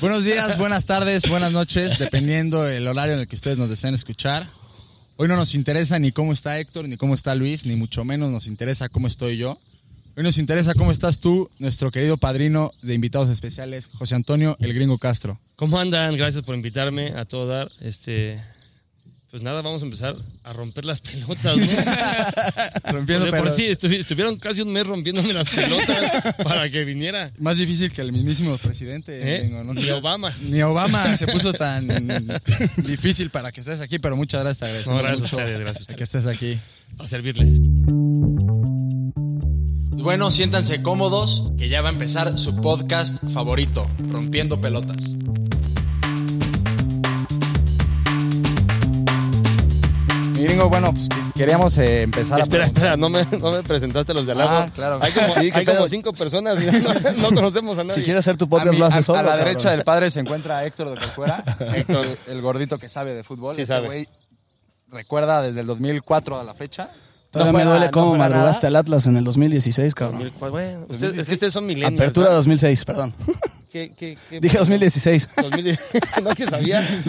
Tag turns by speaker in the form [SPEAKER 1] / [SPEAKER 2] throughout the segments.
[SPEAKER 1] Buenos días, buenas tardes, buenas noches, dependiendo el horario en el que ustedes nos deseen escuchar. Hoy no nos interesa ni cómo está Héctor, ni cómo está Luis, ni mucho menos nos interesa cómo estoy yo. Hoy nos interesa cómo estás tú, nuestro querido padrino de invitados especiales, José Antonio El Gringo Castro.
[SPEAKER 2] ¿Cómo andan? Gracias por invitarme a todo dar. Este, pues nada, vamos a empezar a romper las pelotas, ¿no?
[SPEAKER 1] Rompiendo
[SPEAKER 2] de por
[SPEAKER 1] pelos.
[SPEAKER 2] sí, estuvi- estuvieron casi un mes rompiéndome las pelotas para que viniera.
[SPEAKER 1] Más difícil que el mismísimo presidente.
[SPEAKER 2] ¿Eh? Ni Obama.
[SPEAKER 1] Ni Obama se puso tan difícil para que estés aquí, pero muchas gracias, te agradecemos
[SPEAKER 2] No, gracias a
[SPEAKER 1] mucho
[SPEAKER 2] ustedes, gracias a
[SPEAKER 1] que estés aquí.
[SPEAKER 2] A servirles.
[SPEAKER 1] Bueno, siéntanse cómodos, que ya va a empezar su podcast favorito, Rompiendo Pelotas. Mi gringo, bueno, pues que- queríamos eh, empezar
[SPEAKER 2] Espera,
[SPEAKER 1] a...
[SPEAKER 2] espera, no me, no me presentaste los de al lado.
[SPEAKER 1] Ah, claro.
[SPEAKER 2] Hay como,
[SPEAKER 3] Sí, ¿qué
[SPEAKER 2] hay como cinco personas y no, no conocemos a nadie.
[SPEAKER 3] Si quieres hacer tu podcast, lo haces
[SPEAKER 1] a-
[SPEAKER 3] solo.
[SPEAKER 1] a la
[SPEAKER 3] cabrón.
[SPEAKER 1] derecha del padre se encuentra Héctor de Corcuera, Héctor, el gordito que sabe de fútbol.
[SPEAKER 2] Sí
[SPEAKER 1] Este
[SPEAKER 2] sabe.
[SPEAKER 1] güey recuerda desde el 2004 a la fecha.
[SPEAKER 3] Todavía
[SPEAKER 2] No
[SPEAKER 3] me duele
[SPEAKER 2] no
[SPEAKER 3] cómo
[SPEAKER 2] juega
[SPEAKER 3] madrugaste al Atlas en el 2016, cabrón.
[SPEAKER 2] Bueno, ustedes, es que ustedes son milenios.
[SPEAKER 3] Apertura
[SPEAKER 2] ¿verdad?
[SPEAKER 3] 2006, perdón.
[SPEAKER 2] ¿Qué, qué, qué
[SPEAKER 3] Dije 2016.
[SPEAKER 2] 2010. no que sabía.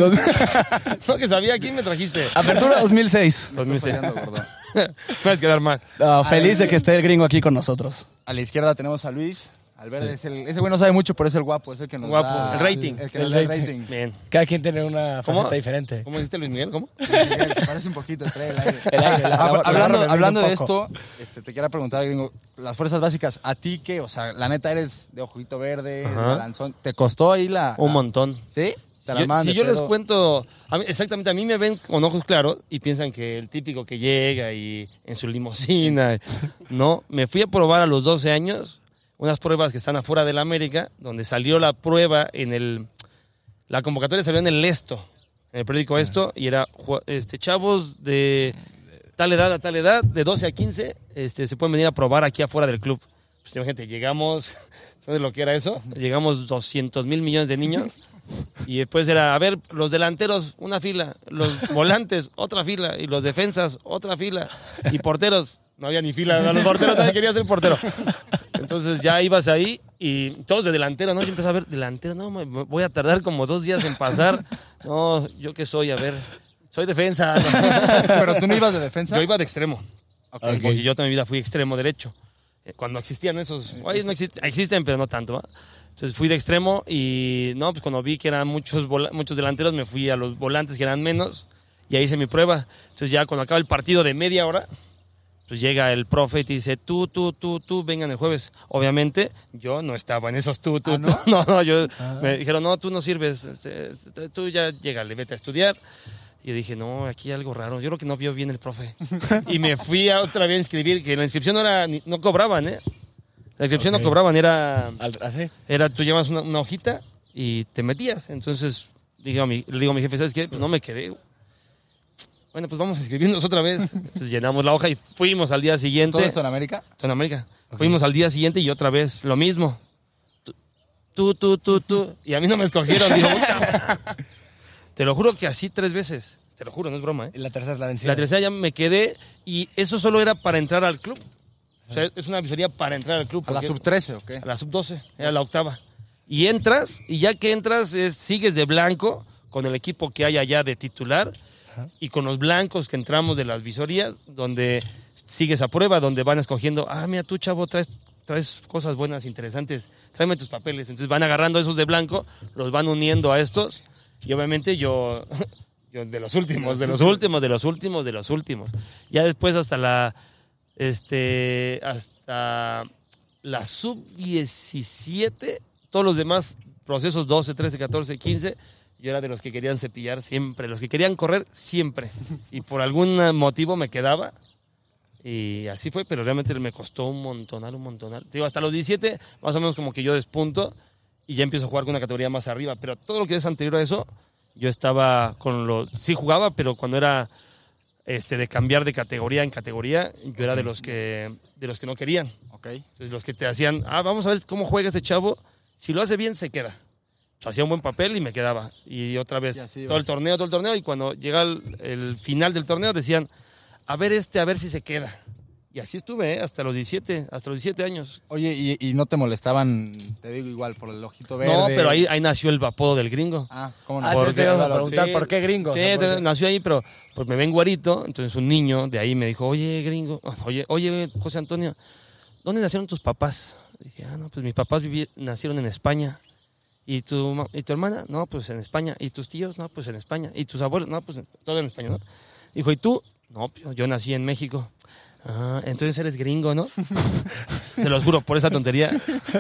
[SPEAKER 2] No que sabía. ¿Quién me trajiste?
[SPEAKER 3] Apertura 2006.
[SPEAKER 2] 2006.
[SPEAKER 1] Fallando, gordo.
[SPEAKER 2] Me vas a quedar mal.
[SPEAKER 3] No, feliz de que esté el gringo aquí con nosotros.
[SPEAKER 1] A la izquierda tenemos a Luis. Al verde es el, ese güey no sabe mucho, pero es el guapo, es el que nos
[SPEAKER 2] Guapo,
[SPEAKER 1] da
[SPEAKER 2] el rating.
[SPEAKER 1] El que
[SPEAKER 4] El
[SPEAKER 1] nos da el
[SPEAKER 4] rating.
[SPEAKER 1] rating.
[SPEAKER 2] Bien.
[SPEAKER 4] Cada quien tiene una
[SPEAKER 2] ¿Cómo?
[SPEAKER 4] faceta diferente.
[SPEAKER 2] ¿Cómo dijiste Luis Miguel? ¿Cómo?
[SPEAKER 1] Miguel, se parece un poquito, trae el aire.
[SPEAKER 4] El aire, la- la-
[SPEAKER 1] Hab-
[SPEAKER 4] la
[SPEAKER 1] hablando hablando de esto, este, te quiero preguntar, gringo, las fuerzas básicas, ¿a ti qué? O sea, la neta eres de ojito verde,
[SPEAKER 2] Ajá.
[SPEAKER 1] balanzón. ¿Te costó ahí la...?
[SPEAKER 2] Un
[SPEAKER 1] la-
[SPEAKER 2] montón.
[SPEAKER 1] ¿Sí? ¿Te la
[SPEAKER 2] Yo-
[SPEAKER 1] mandan
[SPEAKER 2] si
[SPEAKER 1] de
[SPEAKER 2] yo les cuento, a mí- exactamente, a mí me ven con ojos claros y piensan que el típico que llega y en su limusina, no, me fui a probar a los 12 años unas pruebas que están afuera de la América, donde salió la prueba en el, la convocatoria salió en el Esto, en el periódico Esto, y era este, chavos de tal edad a tal edad, de 12 a 15, este, se pueden venir a probar aquí afuera del club. Pues imagínate, llegamos, ¿sabes lo que era eso? Llegamos 200 mil millones de niños. Y después era, a ver, los delanteros, una fila, los volantes, otra fila, y los defensas, otra fila, y porteros, no había ni fila, los porteros nadie quería ser portero. Entonces ya ibas ahí y todos de delantero, ¿no? Yo empecé a ver, delantero, no, me- voy a tardar como dos días en pasar. No, ¿yo qué soy? A ver, soy defensa.
[SPEAKER 1] ¿Pero tú no ibas de defensa?
[SPEAKER 2] Yo iba de extremo,
[SPEAKER 1] Ok.
[SPEAKER 2] porque yo toda mi vida fui extremo derecho. Eh, Cuando existían esos, hoy no existen, existen, pero no tanto. ¿va? Entonces fui de extremo y no, pues cuando vi que eran muchos, muchos delanteros, me fui a los volantes que eran menos y ahí hice mi prueba. Entonces ya cuando acaba el partido de media hora, pues llega el profe y te dice, tú, tú, tú, tú, vengan el jueves. Obviamente yo no estaba en esos tú, tú,
[SPEAKER 1] ¿Ah,
[SPEAKER 2] tú. No, no, yo me dijeron, no, tú no sirves, este, este, tú ya llégale, vete a estudiar. Y yo dije, no, aquí hay algo raro. Yo creo que no vio bien el profe. y me fui a otra vez a inscribir, que la inscripción no era, no cobraban, ¿eh? La inscripción no cobraban, era, era tú llevas una, una hojita y te metías. Entonces digo mi, le digo a mi jefe, ¿sabes qué? Pues no me quedé. Bueno, pues vamos a inscribirnos otra vez. Entonces llenamos la hoja y fuimos al día
[SPEAKER 1] ¿Todo
[SPEAKER 2] siguiente.
[SPEAKER 1] esto en América?
[SPEAKER 2] En América. Fuimos al día siguiente y otra vez lo mismo. Tú, tú, tú, tú. Y a mí no me escogieron. Digo. Te lo juro que así tres veces. Te lo juro, no es broma. ¿eh?
[SPEAKER 4] La tercera es la vencida.
[SPEAKER 2] La tercera ya me quedé y eso solo era para entrar al club. O sea, es una visoría para entrar al club.
[SPEAKER 1] ¿A la
[SPEAKER 2] porque-
[SPEAKER 1] sub-13 o qué?
[SPEAKER 2] a la sub-12, era la octava. Y entras, y ya que entras, es- sigues de blanco con el equipo que hay allá de titular y con los blancos que entramos de las visorías, donde sigues a prueba, donde van escogiendo, ah, mira, tú, chavo, traes, traes cosas buenas, interesantes, tráeme tus papeles. Entonces van agarrando esos de blanco, los van uniendo a estos, y obviamente yo, yo de los últimos, de los últimos, de los últimos, de los últimos. Ya después hasta la, este, hasta la sub-17, todos los demás procesos 12, 13, 14, 15, yo era de los que querían cepillar siempre, los que querían correr siempre. Y por algún motivo me quedaba. Y así fue, pero realmente me costó un montonal, un montonal. Te Digo, hasta los 17, más o menos como que yo despunto y ya empiezo a jugar con una categoría más arriba. Pero todo lo que es anterior a eso, yo estaba con los... Sí jugaba, pero cuando era este, de cambiar de categoría en categoría, yo era de los que, de los que no querían.
[SPEAKER 1] Ok.
[SPEAKER 2] Entonces, los que te hacían, ah, vamos a ver cómo juega este chavo. Si lo hace bien, se queda. Hacía un buen papel y me quedaba. Y otra vez,
[SPEAKER 1] Y
[SPEAKER 2] todo el torneo, todo el torneo. Y cuando llega el, el final del torneo, decían, a ver este, a ver si se queda. Y así estuve, ¿eh? hasta los 17, hasta los 17 años.
[SPEAKER 1] Oye, y, y no te molestaban, te digo igual, por el ojito verde.
[SPEAKER 2] No, pero ahí, ahí nació el apodo del gringo.
[SPEAKER 1] Ah, ¿cómo no?
[SPEAKER 4] Ah, sí,
[SPEAKER 1] Porque-
[SPEAKER 4] te ibas a preguntar
[SPEAKER 2] Sí.
[SPEAKER 4] por qué gringo.
[SPEAKER 2] Sí,
[SPEAKER 4] O sea,
[SPEAKER 2] entonces
[SPEAKER 4] porque-
[SPEAKER 2] nació ahí, pero pues me ven güerito, entonces un niño de ahí me dijo, oye, gringo, oye, oye, José Antonio, ¿dónde nacieron tus papás? Dije, ah, no, pues mis papás vivi- nacieron en España. ¿Y tu, ¿Y tu hermana? No, pues en España. ¿Y tus tíos? No, pues en España. ¿Y tus abuelos? No, pues en- todo en España, ¿no? Dijo, ¿y tú? No, pues, yo nací en México. Ah, entonces eres gringo, ¿no? Se los juro, por esa tontería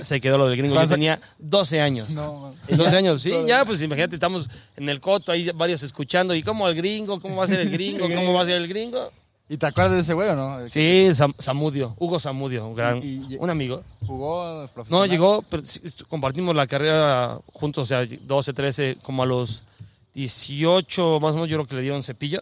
[SPEAKER 2] se quedó lo del gringo. Yo
[SPEAKER 1] ¿Cuántos-
[SPEAKER 2] tenía 12 años.
[SPEAKER 1] No,
[SPEAKER 2] 12 años, sí, ya, pues imagínate, estamos en el coto, ahí varios escuchando, ¿y cómo el gringo? ¿Cómo va a ser el gringo? ¿Cómo va a ser el gringo?
[SPEAKER 1] ¿Y te acuerdas de ese güey o no?
[SPEAKER 2] Sí, Sam- Samudio, Hugo Samudio, un gran,
[SPEAKER 1] Y- y-
[SPEAKER 2] un amigo.
[SPEAKER 1] ¿Jugó profesional?
[SPEAKER 2] No, llegó, pero compartimos la carrera juntos, o sea, 12, 13, como a los 18, más o menos, yo creo que le dieron cepillo.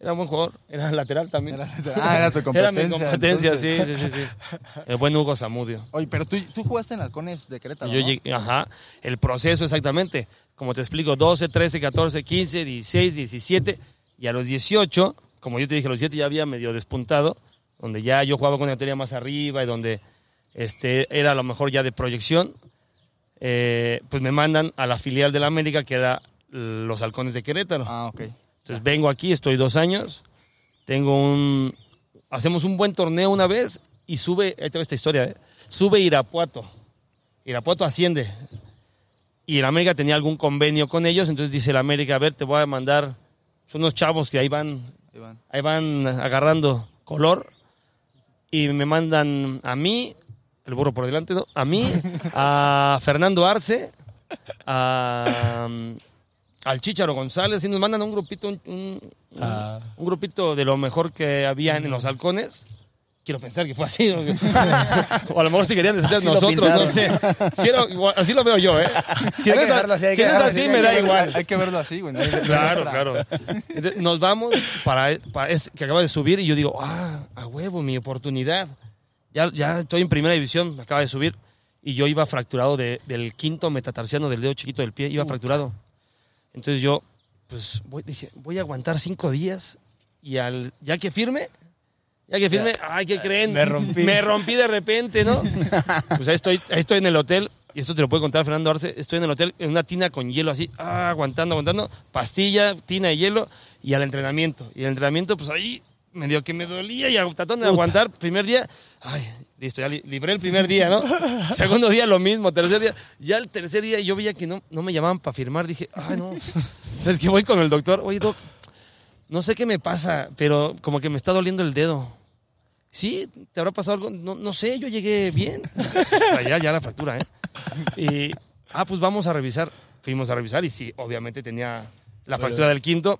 [SPEAKER 2] Era un buen jugador, era lateral también.
[SPEAKER 1] Era- ah, era tu
[SPEAKER 2] Era
[SPEAKER 1] competencia.
[SPEAKER 2] mi competencia, sí, sí, sí, sí. El buen Hugo Samudio.
[SPEAKER 1] Oye, pero tú, tú jugaste en Halcones de
[SPEAKER 2] Yo
[SPEAKER 1] ¿no?
[SPEAKER 2] llegué, ajá, el proceso exactamente. Como te explico, 12, 13, 14, 15, 16, 17 y a los 18, como yo te dije, a los 17 ya había medio despuntado, donde ya yo jugaba con una teoría más arriba y donde este, era a lo mejor ya de proyección, eh, pues me mandan a la filial de la América que era los Halcones de Querétaro.
[SPEAKER 1] Ah, ok.
[SPEAKER 2] Entonces vengo aquí, estoy dos años, tengo un... Hacemos un buen torneo una vez y sube, ahí te esta historia, ¿eh? sube Irapuato. Irapuato asciende. Y el América tenía algún convenio con ellos, entonces dice el América, a ver, te voy a mandar, son unos chavos que ahí van, ahí van agarrando color y me mandan a mí, el burro por delante, ¿no? A mí, a Fernando Arce, a, al Chícharo González y nos mandan un grupito, un, un-
[SPEAKER 4] Ah.
[SPEAKER 2] un grupito de lo mejor que había en los halcones. Quiero pensar que fue así. ¿no? o a lo mejor si querían deshacer nosotros, no sé. Quiero, igual, así lo veo yo, ¿eh? Si no es,
[SPEAKER 4] así,
[SPEAKER 2] si así, me da igual.
[SPEAKER 1] Hay que verlo así, güey.
[SPEAKER 2] Claro, claro. Entonces, nos vamos para, para este que acaba de subir y yo digo, ah, a huevo, mi oportunidad. Ya, ya estoy en primera división, acaba de subir. Y yo iba fracturado de- del quinto metatarsiano del dedo chiquito del pie, iba fracturado. Entonces yo, pues, voy, dije, voy a aguantar cinco días y al, ya que firme, ya que firme, ay, ¿qué creen?
[SPEAKER 4] me rompí.
[SPEAKER 2] Me rompí de repente, ¿no? Pues ahí estoy, ahí estoy en el hotel, y esto te lo puede contar Fernando Arce, estoy en el hotel en una tina con hielo así, ah, aguantando, aguantando, pastilla, tina de hielo, y al entrenamiento. Y el entrenamiento, pues ahí medio que me dolía y tratando de aguantar, primer día, ay, listo, ya li- libré el primer día, ¿no? Segundo día lo mismo, tercer día, ya el tercer día yo veía que no, no me llamaban para firmar, dije, ay, no, es que voy con el doctor, oye, doc, no sé qué me pasa, pero como que me está doliendo el dedo. Sí, ¿te habrá pasado algo? No, no sé, yo llegué bien. ya, ya la fractura, ¿eh? Y, ah, pues vamos a revisar. Fuimos a revisar y sí, obviamente tenía la fractura del quinto.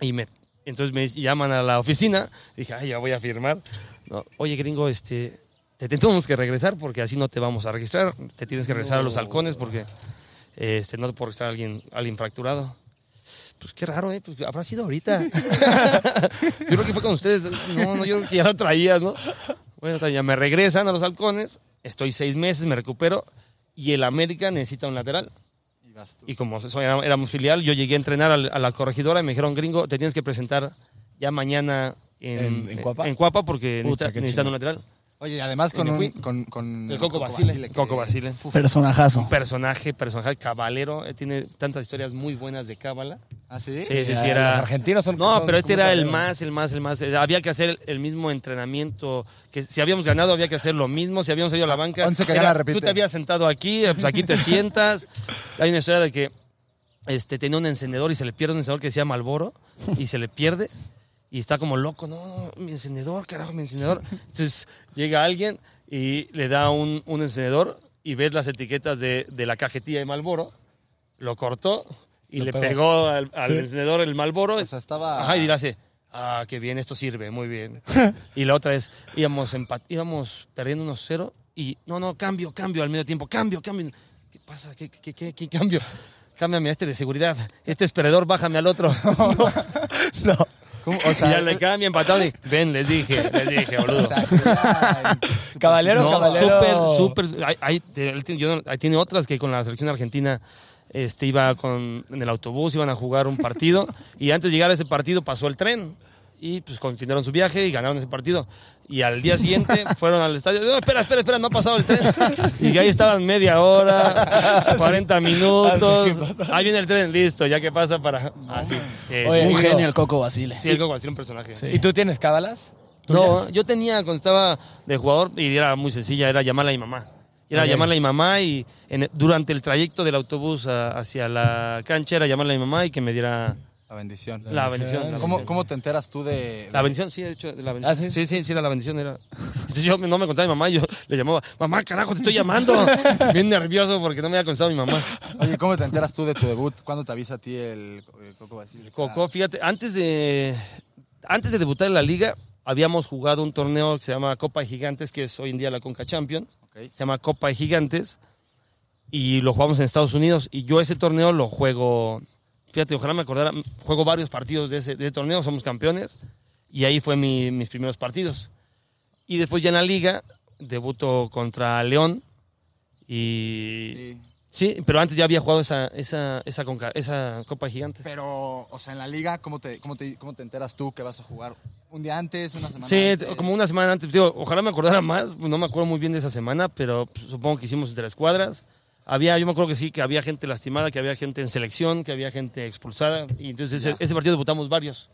[SPEAKER 2] Y me, entonces me llaman a la oficina. Dije, ay, ya voy a firmar. No, Oye, gringo, este, te tenemos que regresar porque así no te vamos a registrar. Te tienes que regresar a los halcones porque este, no por estar alguien, alguien fracturado. Pues qué raro, ¿eh? Pues habrá sido ahorita. yo creo que fue con ustedes. No, no, yo creo que ya lo traías, ¿no? Bueno, ya me regresan a los halcones. Estoy seis meses, me recupero. Y el América necesita un lateral.
[SPEAKER 1] Y
[SPEAKER 2] como éramos filial, yo llegué a entrenar a la corregidora y me dijeron, gringo, te tienes que presentar ya mañana en,
[SPEAKER 4] ¿En- en Cuapa?
[SPEAKER 2] En Cuapa porque
[SPEAKER 4] Puta,
[SPEAKER 2] necesitan un lateral.
[SPEAKER 1] Oye, además con,
[SPEAKER 2] Y
[SPEAKER 1] un, con, con
[SPEAKER 2] El Coco Basile.
[SPEAKER 1] que-
[SPEAKER 2] Coco Basile.
[SPEAKER 3] Personajazo.
[SPEAKER 2] Personaje, personaje cabalero. eh, Tiene tantas historias muy buenas de cábala.
[SPEAKER 1] ¿Ah, sí?
[SPEAKER 2] Sí, sí, sí, era...
[SPEAKER 4] Los argentinos son.
[SPEAKER 2] No,
[SPEAKER 4] son
[SPEAKER 2] pero este era el más, el más, el más. Eh, Había que hacer el mismo entrenamiento. Que si habíamos ganado, había que hacer lo mismo. Si habíamos ido a la banca.
[SPEAKER 1] once que
[SPEAKER 2] era,
[SPEAKER 1] gana, repite.
[SPEAKER 2] Tú te habías sentado aquí, eh, pues aquí te sientas. Hay una historia de que este, tenía un encendedor y se le pierde un encendedor que decía Malboro y se le pierde. Y está como loco, no, no, mi encendedor, carajo, mi encendedor. Entonces llega alguien y le da un, un encendedor y ves las etiquetas de, de la cajetilla de Malboro. Lo cortó y
[SPEAKER 4] Lo
[SPEAKER 2] le
[SPEAKER 4] pegó.
[SPEAKER 2] pegó al, al encendedor el Malboro.
[SPEAKER 1] O sea, estaba...
[SPEAKER 2] Ajá, y dirás, ah, qué bien, esto sirve, muy bien. y la otra es, íbamos, empat- íbamos perdiendo unos cero y, no, no, cambio, cambio al medio tiempo, cambio, cambio. ¿Qué pasa? ¿Qué, qué, qué, qué cambio? Cámbiame a este de seguridad, este es perdedor, bájame al otro.
[SPEAKER 1] ¿Cómo? O
[SPEAKER 2] y ya le cambia empatado y, ven, les dije, les dije, boludo.
[SPEAKER 1] o sea,
[SPEAKER 4] Caballero,
[SPEAKER 2] No,
[SPEAKER 4] caballero.
[SPEAKER 2] súper, súper. Hay, yo tiene otras que con la selección argentina este, iba con, en el autobús, iban a jugar un partido y antes de llegar a ese partido pasó el tren. Y pues continuaron su viaje y ganaron ese partido. Y al día siguiente fueron al estadio. No, espera, espera, espera, no ha pasado el tren. Y ahí estaban media hora, 40 minutos. Ahí viene el tren, listo, ya que pasa para. Así. que es
[SPEAKER 4] Oye,
[SPEAKER 3] Un
[SPEAKER 2] muy-
[SPEAKER 3] genio el Coco Basile.
[SPEAKER 2] Sí, el Coco Basile, un personaje.
[SPEAKER 4] ¿Y tú tienes cábalas?
[SPEAKER 2] No, yo tenía cuando estaba de jugador y era muy sencilla, era llamarle a mi mamá. Era llamarle a mi mamá y en- durante el trayecto del autobús a- hacia la cancha era llamarle a mi mamá y que me diera
[SPEAKER 1] La bendición.
[SPEAKER 2] la bendición. la
[SPEAKER 1] ¿Cómo,
[SPEAKER 2] bendición.
[SPEAKER 1] ¿Cómo te enteras tú de...?
[SPEAKER 2] La bendición, sí, de hecho, la bendición.
[SPEAKER 4] ¿Ah, sí?
[SPEAKER 2] sí? sí, sí, era la bendición. Era. Entonces yo no me contaba mi mamá yo le llamaba, mamá, carajo, te estoy llamando. Bien nervioso porque no me había contestado mi mamá.
[SPEAKER 1] Oye, ¿cómo te enteras tú de tu debut? ¿Cuándo te avisa a ti el, el Coco Basile?
[SPEAKER 2] Coco, fíjate, antes de, antes de debutar en la liga, habíamos jugado un torneo que se llama Copa de Gigantes, que es hoy en día la Conca Champions. Se llama Copa de Gigantes. Y lo jugamos en Estados Unidos. Y yo ese torneo lo juego, fíjate, ojalá me acordara, juego varios partidos de ese, de ese torneo, somos campeones. Y ahí fue mi- mis primeros partidos. Y después ya en la liga, debuto contra León. Y
[SPEAKER 1] Sí.
[SPEAKER 2] sí, pero antes ya había jugado esa, esa, esa, Conca- esa Copa de Gigantes.
[SPEAKER 1] Pero, o sea, en la liga, ¿cómo te, cómo, te, ¿cómo te enteras tú que vas a jugar? ¿Un día antes? ¿Una semana
[SPEAKER 2] Sí,
[SPEAKER 1] antes?
[SPEAKER 2] como una semana antes. Digo, ojalá me acordara más, pues, no me acuerdo muy bien de esa semana, pero pues, supongo que hicimos entre cuadras. Había, yo me acuerdo que sí, que había gente lastimada, que había gente en selección, que había gente expulsada. Y entonces ese, partido debutamos varios.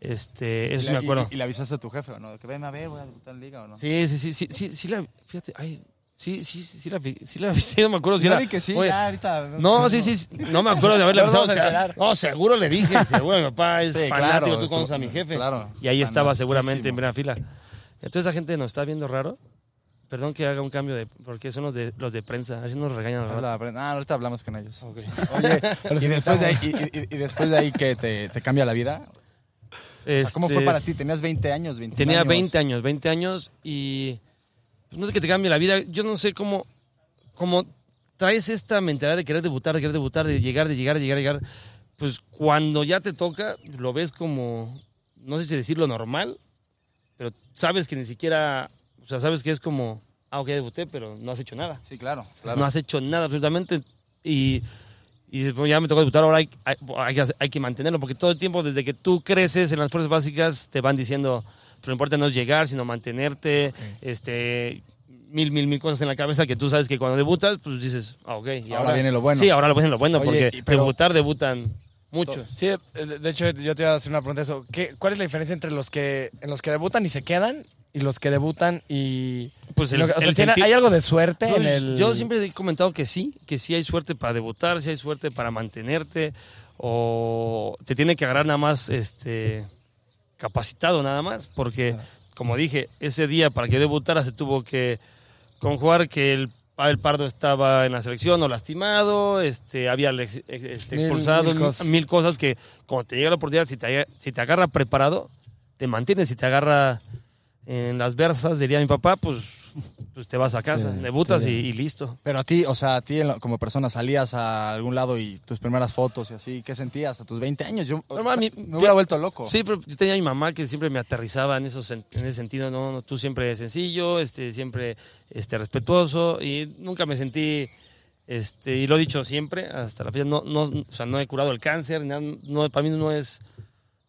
[SPEAKER 2] Este,
[SPEAKER 1] ¿Y
[SPEAKER 2] eso sí
[SPEAKER 1] le-
[SPEAKER 2] me acuerdo.
[SPEAKER 1] Y, y le avisaste a tu jefe, ¿o no? Que ven a ver, voy a debutar en liga, ¿o no?
[SPEAKER 2] Sí, sí, sí, sí, sí, sí, la, fíjate, ay, sí, sí, sí, sí la, sí la avisé, no me acuerdo si era.
[SPEAKER 1] que sí,
[SPEAKER 2] oye,
[SPEAKER 1] ya, ahorita.
[SPEAKER 2] no, sí, sí, sí, no me acuerdo de haberle avisado. o sea, no, seguro le dije, seguro mi papá es
[SPEAKER 1] Sí,
[SPEAKER 2] fanático,
[SPEAKER 1] claro,
[SPEAKER 2] tú conoces a mi jefe.
[SPEAKER 1] claro,
[SPEAKER 2] y ahí estaba seguramente en primera fila. Entonces esa gente nos está viendo raro. Perdón que haga un cambio de, porque son los de los de prensa, así nos regañan
[SPEAKER 1] la pre- ah, ahorita hablamos con ellos.
[SPEAKER 2] Ok.
[SPEAKER 1] Oye, y después, de ahí,
[SPEAKER 4] necesitamos-
[SPEAKER 1] y, y- y después de ahí que te, te cambia la vida. O sea, ¿Cómo fue
[SPEAKER 2] Este,
[SPEAKER 1] para ti? ¿Tenías 20 años? 21
[SPEAKER 2] Tenía
[SPEAKER 1] años?
[SPEAKER 2] 20 años, 20 años y pues, no es que te cambie la vida. Yo no sé cómo, cómo traes esta mentalidad de querer debutar, de querer debutar, de llegar, de llegar, de llegar, de llegar. Pues cuando ya te toca, lo ves como, no sé si decirlo normal, pero sabes que ni siquiera, o sea, sabes que es como, ah, ok, debuté, pero no has hecho nada.
[SPEAKER 1] Sí, claro, claro.
[SPEAKER 2] No has hecho nada absolutamente. Y, y después ya me tocó debutar, ahora hay, hay, hay que, hay que mantenerlo, porque todo el tiempo, desde que tú creces en las fuerzas básicas, te van diciendo, pero lo importante no es llegar, sino mantenerte, este mil, mil, mil cosas en la cabeza que tú sabes que cuando debutas, pues dices, ah, ok. y
[SPEAKER 1] Ahora viene lo bueno.
[SPEAKER 2] Sí, ahora viene lo bueno,
[SPEAKER 1] Oye,
[SPEAKER 2] porque
[SPEAKER 1] y- pero-
[SPEAKER 2] debutar, debutan muchos.
[SPEAKER 4] Sí, eh, de hecho yo te iba a hacer una pregunta de eso. ¿Qué, ¿Cuál es la diferencia entre los que en los que debutan y se quedan y los que debutan y
[SPEAKER 2] Pues el-
[SPEAKER 4] lo que- o sea,
[SPEAKER 2] el
[SPEAKER 4] ¿tiene- hay algo de suerte
[SPEAKER 2] Yo,
[SPEAKER 4] en el
[SPEAKER 2] yo siempre he comentado que sí, que sí hay suerte para debutar, sí hay suerte para mantenerte, o te tiene que agarrar nada más este, capacitado nada más, porque como dije, ese día para que yo debutara se tuvo que conjugar que el Pavel Pardo estaba en la selección o lastimado, este, había este, expulsado,
[SPEAKER 4] mil
[SPEAKER 2] mil,
[SPEAKER 4] cosas.
[SPEAKER 2] mil cosas que cuando te llega la oportunidad, si te, si te agarra preparado, te mantienes, si te agarra en las versas, diría mi papá, pues, pues te vas a casa,
[SPEAKER 4] Sí,
[SPEAKER 2] debutas y, y listo.
[SPEAKER 1] Pero a ti, o sea, a ti como persona salías a algún lado y tus primeras fotos y así, ¿qué sentías a tus 20 años? Yo
[SPEAKER 2] Normal, mi-
[SPEAKER 1] me hubiera vuelto loco.
[SPEAKER 2] Sí, pero yo tenía a mi mamá que siempre me aterrizaba en, esos, en ese sentido, ¿no? No, Tú siempre sencillo, este, siempre este, respetuoso y nunca me sentí, este, y lo he dicho siempre, hasta la fecha, no, no, o sea, no he curado el cáncer, no, para mí no es,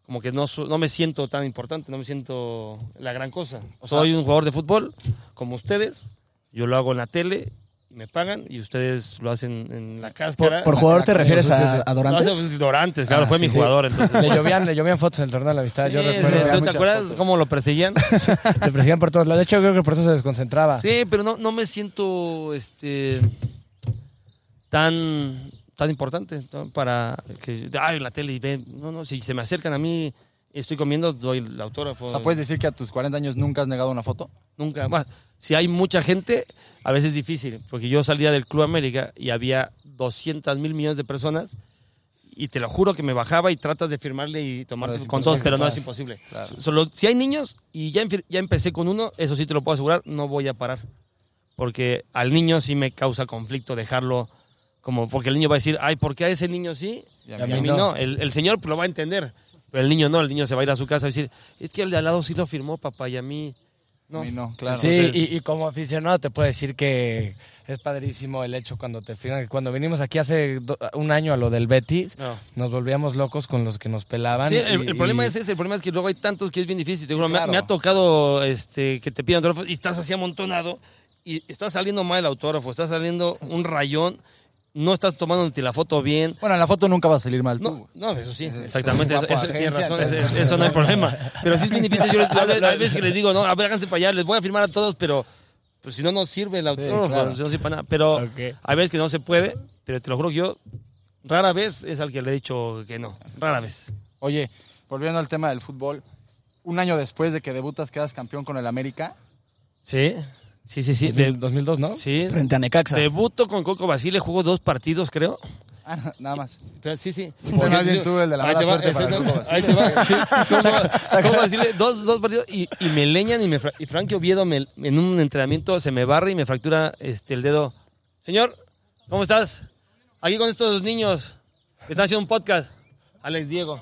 [SPEAKER 2] como que no, no me siento tan importante, no me siento la gran cosa.
[SPEAKER 1] O sea-
[SPEAKER 2] Soy un jugador de fútbol, como ustedes, yo lo hago en la tele, me pagan y ustedes lo hacen en la
[SPEAKER 3] ¿Por,
[SPEAKER 2] cáscara.
[SPEAKER 3] por jugador te refieres a, a Dorantes?
[SPEAKER 2] sí, Dorantes, claro,
[SPEAKER 3] Ah,
[SPEAKER 2] fue
[SPEAKER 3] sí,
[SPEAKER 2] mi jugador. Entonces,
[SPEAKER 4] le llovían, le llovían fotos en el torneo de la amistad, yo recuerdo.
[SPEAKER 2] ¿tú ¿Te acuerdas
[SPEAKER 1] fotos.
[SPEAKER 2] cómo lo perseguían?
[SPEAKER 4] Te perseguían por todos lados. De hecho, creo que por eso se desconcentraba.
[SPEAKER 2] Sí, pero no, no me siento este tan tan importante ¿no? para que ay la tele y ven no no si se me acercan a mí estoy comiendo doy el autógrafo
[SPEAKER 1] O sea, ¿puedes decir que a tus 40 años nunca has negado una foto?
[SPEAKER 2] nunca más si hay mucha gente a veces es difícil porque yo salía del Club América y había 200 mil millones de personas y te lo juro que me bajaba y tratas de firmarle y tomarte con todos, pero no es imposible.
[SPEAKER 1] Claro.
[SPEAKER 2] Solo si hay niños y ya, ya empecé con uno, eso sí te lo puedo asegurar, no voy a parar. Porque al niño sí me causa conflicto dejarlo como, porque el niño va a decir, ay, ¿por qué a ese niño sí?
[SPEAKER 1] Y
[SPEAKER 2] Y
[SPEAKER 1] a
[SPEAKER 2] a
[SPEAKER 1] mí
[SPEAKER 2] mí,
[SPEAKER 4] no.
[SPEAKER 2] no. El, el señor lo va a entender, pero el niño no, el niño se va a ir a su casa y decir, es que el de al lado sí lo firmó papá y a mí... No.
[SPEAKER 1] A mí no, claro.
[SPEAKER 4] sí,
[SPEAKER 2] Entonces-
[SPEAKER 4] y, y como aficionado te puedo decir que es padrísimo el hecho cuando te firman. Cuando vinimos aquí hace do- un año a lo del Betis,
[SPEAKER 2] No.
[SPEAKER 4] nos volvíamos locos con los que nos pelaban.
[SPEAKER 2] Sí, el,
[SPEAKER 4] y-
[SPEAKER 2] el problema
[SPEAKER 4] y-
[SPEAKER 2] es ese, el problema es que luego hay tantos que es bien difícil. Te juro, me ha-
[SPEAKER 4] Claro.
[SPEAKER 2] me, ha tocado este, que te pidan autógrafos y estás así amontonado y está saliendo mal el autógrafo, está saliendo un rayón, no estás tomando la foto bien.
[SPEAKER 1] Bueno, en la foto nunca va a salir mal tú.
[SPEAKER 2] No, no, eso sí, exactamente,
[SPEAKER 1] es un
[SPEAKER 2] eso, razón, no hay problema. Pero sí es bien difícil, yo les- a veces- hay veces que les digo, no, a ver, háganse para allá, les voy a firmar a todos, pero pues si no, no sirve el autógrafo,
[SPEAKER 1] claro.
[SPEAKER 2] si no sirve para nada. Pero
[SPEAKER 4] Ok.
[SPEAKER 2] hay veces que no se puede, pero te lo juro que yo rara vez es al que le he dicho que no, rara vez.
[SPEAKER 1] Oye, volviendo al tema del fútbol, un año después de que debutas quedas campeón con el América.
[SPEAKER 2] Sí, sí, sí, sí.
[SPEAKER 4] del
[SPEAKER 2] de-
[SPEAKER 4] 2002, ¿no?
[SPEAKER 2] sí.
[SPEAKER 3] Frente a Necaxa.
[SPEAKER 2] Debuto con Coco Basile, jugó dos partidos, creo.
[SPEAKER 1] Ah, nada más.
[SPEAKER 2] Sí, sí.
[SPEAKER 1] Usted más bien tú, el de la
[SPEAKER 2] Ahí
[SPEAKER 1] mala
[SPEAKER 2] va,
[SPEAKER 1] para
[SPEAKER 2] no-
[SPEAKER 1] Coco Basile.
[SPEAKER 2] Ahí te va. sí. Coco- Coco Basile, dos, dos partidos y, y me leñan y, me, y Frankie Oviedo me- en un entrenamiento se me barre y me fractura este, el dedo. Señor, ¿cómo estás? Aquí con estos niños que están haciendo un podcast. Alex Diego.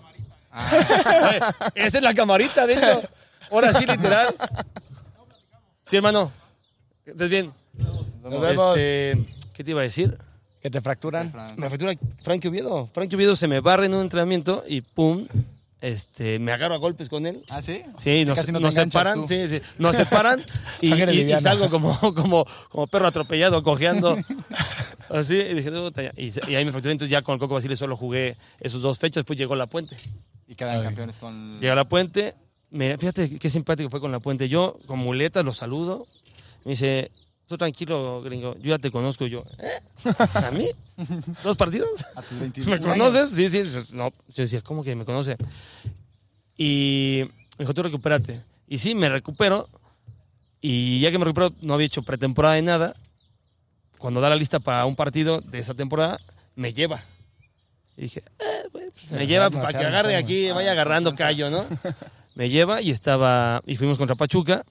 [SPEAKER 2] Oye, Esa es la camarita, de hecho. Ahora sí, literal. Sí, hermano. ¿Estás bien?
[SPEAKER 4] Nos vemos.
[SPEAKER 2] Este, ¿Qué te iba a decir?
[SPEAKER 4] Que te fracturan.
[SPEAKER 2] Me fractura Frankie Oviedo. Frankie Oviedo se me barre en un entrenamiento y pum, este, me agarro a golpes con él.
[SPEAKER 1] ¿Ah, sí?
[SPEAKER 2] Sí, nos,
[SPEAKER 1] Casi no
[SPEAKER 2] nos separan, sí, sí, nos separan y, salgo como, como, como perro atropellado, cojeando. Así, y y, ahí me fracturé, entonces ya con el Coco Basile solo jugué esos dos fechas, después llegó La Puente.
[SPEAKER 1] Y quedan campeones con.
[SPEAKER 2] Llega La Puente, me, fíjate qué simpático fue con La Puente. Yo, con muletas, lo saludo, me dice, tú tranquilo, gringo, yo ya te conozco. Y yo, ¿eh? ¿A mí? ¿Dos partidos?
[SPEAKER 1] A tus 21
[SPEAKER 2] ¿Me conoces? Sí, sí. No, yo decía, ¿cómo que me conoce? Y me dijo, tú recupérate. Y sí, me recupero. Y ya que me recupero, no había hecho pretemporada de nada. Cuando da la lista para un partido de esa temporada, me lleva. Y dije, eh, pues, me lleva
[SPEAKER 4] arma,
[SPEAKER 2] para que agarre
[SPEAKER 4] arma.
[SPEAKER 2] aquí,
[SPEAKER 1] Ah,
[SPEAKER 2] vaya agarrando callo, ¿no? Me lleva y estaba, y fuimos contra Pachuca.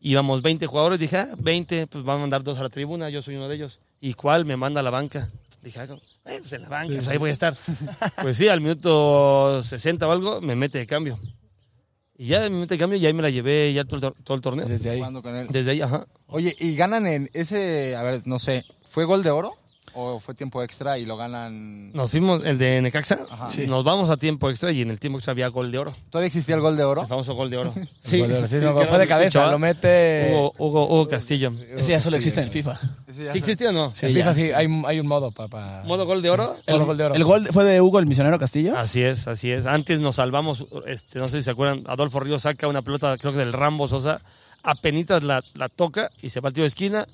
[SPEAKER 2] Íbamos 20 jugadores, dije, ah, 20, pues van a mandar dos a la tribuna, yo soy uno de ellos. ¿Y cuál me manda a la banca? Dije, ah, eh, pues en la banca, pues ahí voy a estar. Pues sí, al minuto 60 o algo, me mete de cambio. Y ya me mete de cambio y ahí me la llevé ya todo el, tor- todo el torneo.
[SPEAKER 4] Desde ahí.
[SPEAKER 1] Jugando con él.
[SPEAKER 2] Desde ahí, ajá.
[SPEAKER 1] Oye, y ganan en ese. A ver, no sé. ¿Fue gol de oro? ¿O fue tiempo extra y lo ganan?
[SPEAKER 2] Nos fuimos, el de Necaxa,
[SPEAKER 1] Ajá.
[SPEAKER 2] Sí. nos vamos a tiempo extra y en el tiempo extra había gol de oro.
[SPEAKER 1] ¿Todavía existía el gol de oro?
[SPEAKER 2] El famoso gol de oro.
[SPEAKER 4] Sí, sí, no, fue de cabeza, lo mete.
[SPEAKER 2] Hugo, Hugo, Hugo Castillo.
[SPEAKER 3] Ese ya solo existe en el FIFA.
[SPEAKER 2] ¿Sí
[SPEAKER 1] se-
[SPEAKER 2] existe o no?
[SPEAKER 3] Sí,
[SPEAKER 4] en FIFA
[SPEAKER 3] ya,
[SPEAKER 4] sí,
[SPEAKER 3] sí.
[SPEAKER 4] Hay, hay un modo para.
[SPEAKER 2] ¿Modo gol de oro?
[SPEAKER 4] El gol de oro.
[SPEAKER 3] ¿El gol fue de Hugo el misionero Castillo?
[SPEAKER 2] Así es, así es. Antes nos salvamos, este, no sé si se acuerdan, Adolfo Ríos saca una pelota, creo que del Rambo Sosa, apenitas la, la toca y se va al tiro de esquina,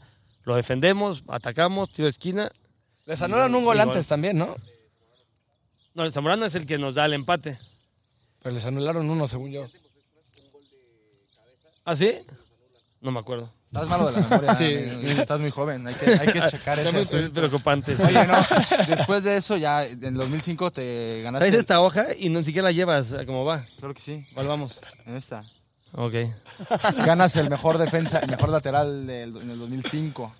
[SPEAKER 2] lo defendemos, atacamos, tiro de esquina.
[SPEAKER 4] Les anularon un gol antes también, ¿no?
[SPEAKER 2] No, el Zamorano es el que nos da el empate.
[SPEAKER 4] Pero les anularon uno, según yo.
[SPEAKER 2] ¿Ah, sí? No me acuerdo.
[SPEAKER 1] Estás malo de la memoria.
[SPEAKER 2] Sí.
[SPEAKER 1] amigo. Estás muy joven. Hay que, hay que checar eso.
[SPEAKER 2] me estoy preocupante. sí.
[SPEAKER 1] Oye, no. Después de eso, ya en el 2005 te ganaste.
[SPEAKER 2] Traes esta hoja y no ni siquiera la llevas, ¿cómo va?
[SPEAKER 1] Claro que sí.
[SPEAKER 2] ¿Cuál vamos?
[SPEAKER 1] En esta.
[SPEAKER 2] Ok.
[SPEAKER 1] Ganas el mejor defensa, el mejor lateral del- en el 2005.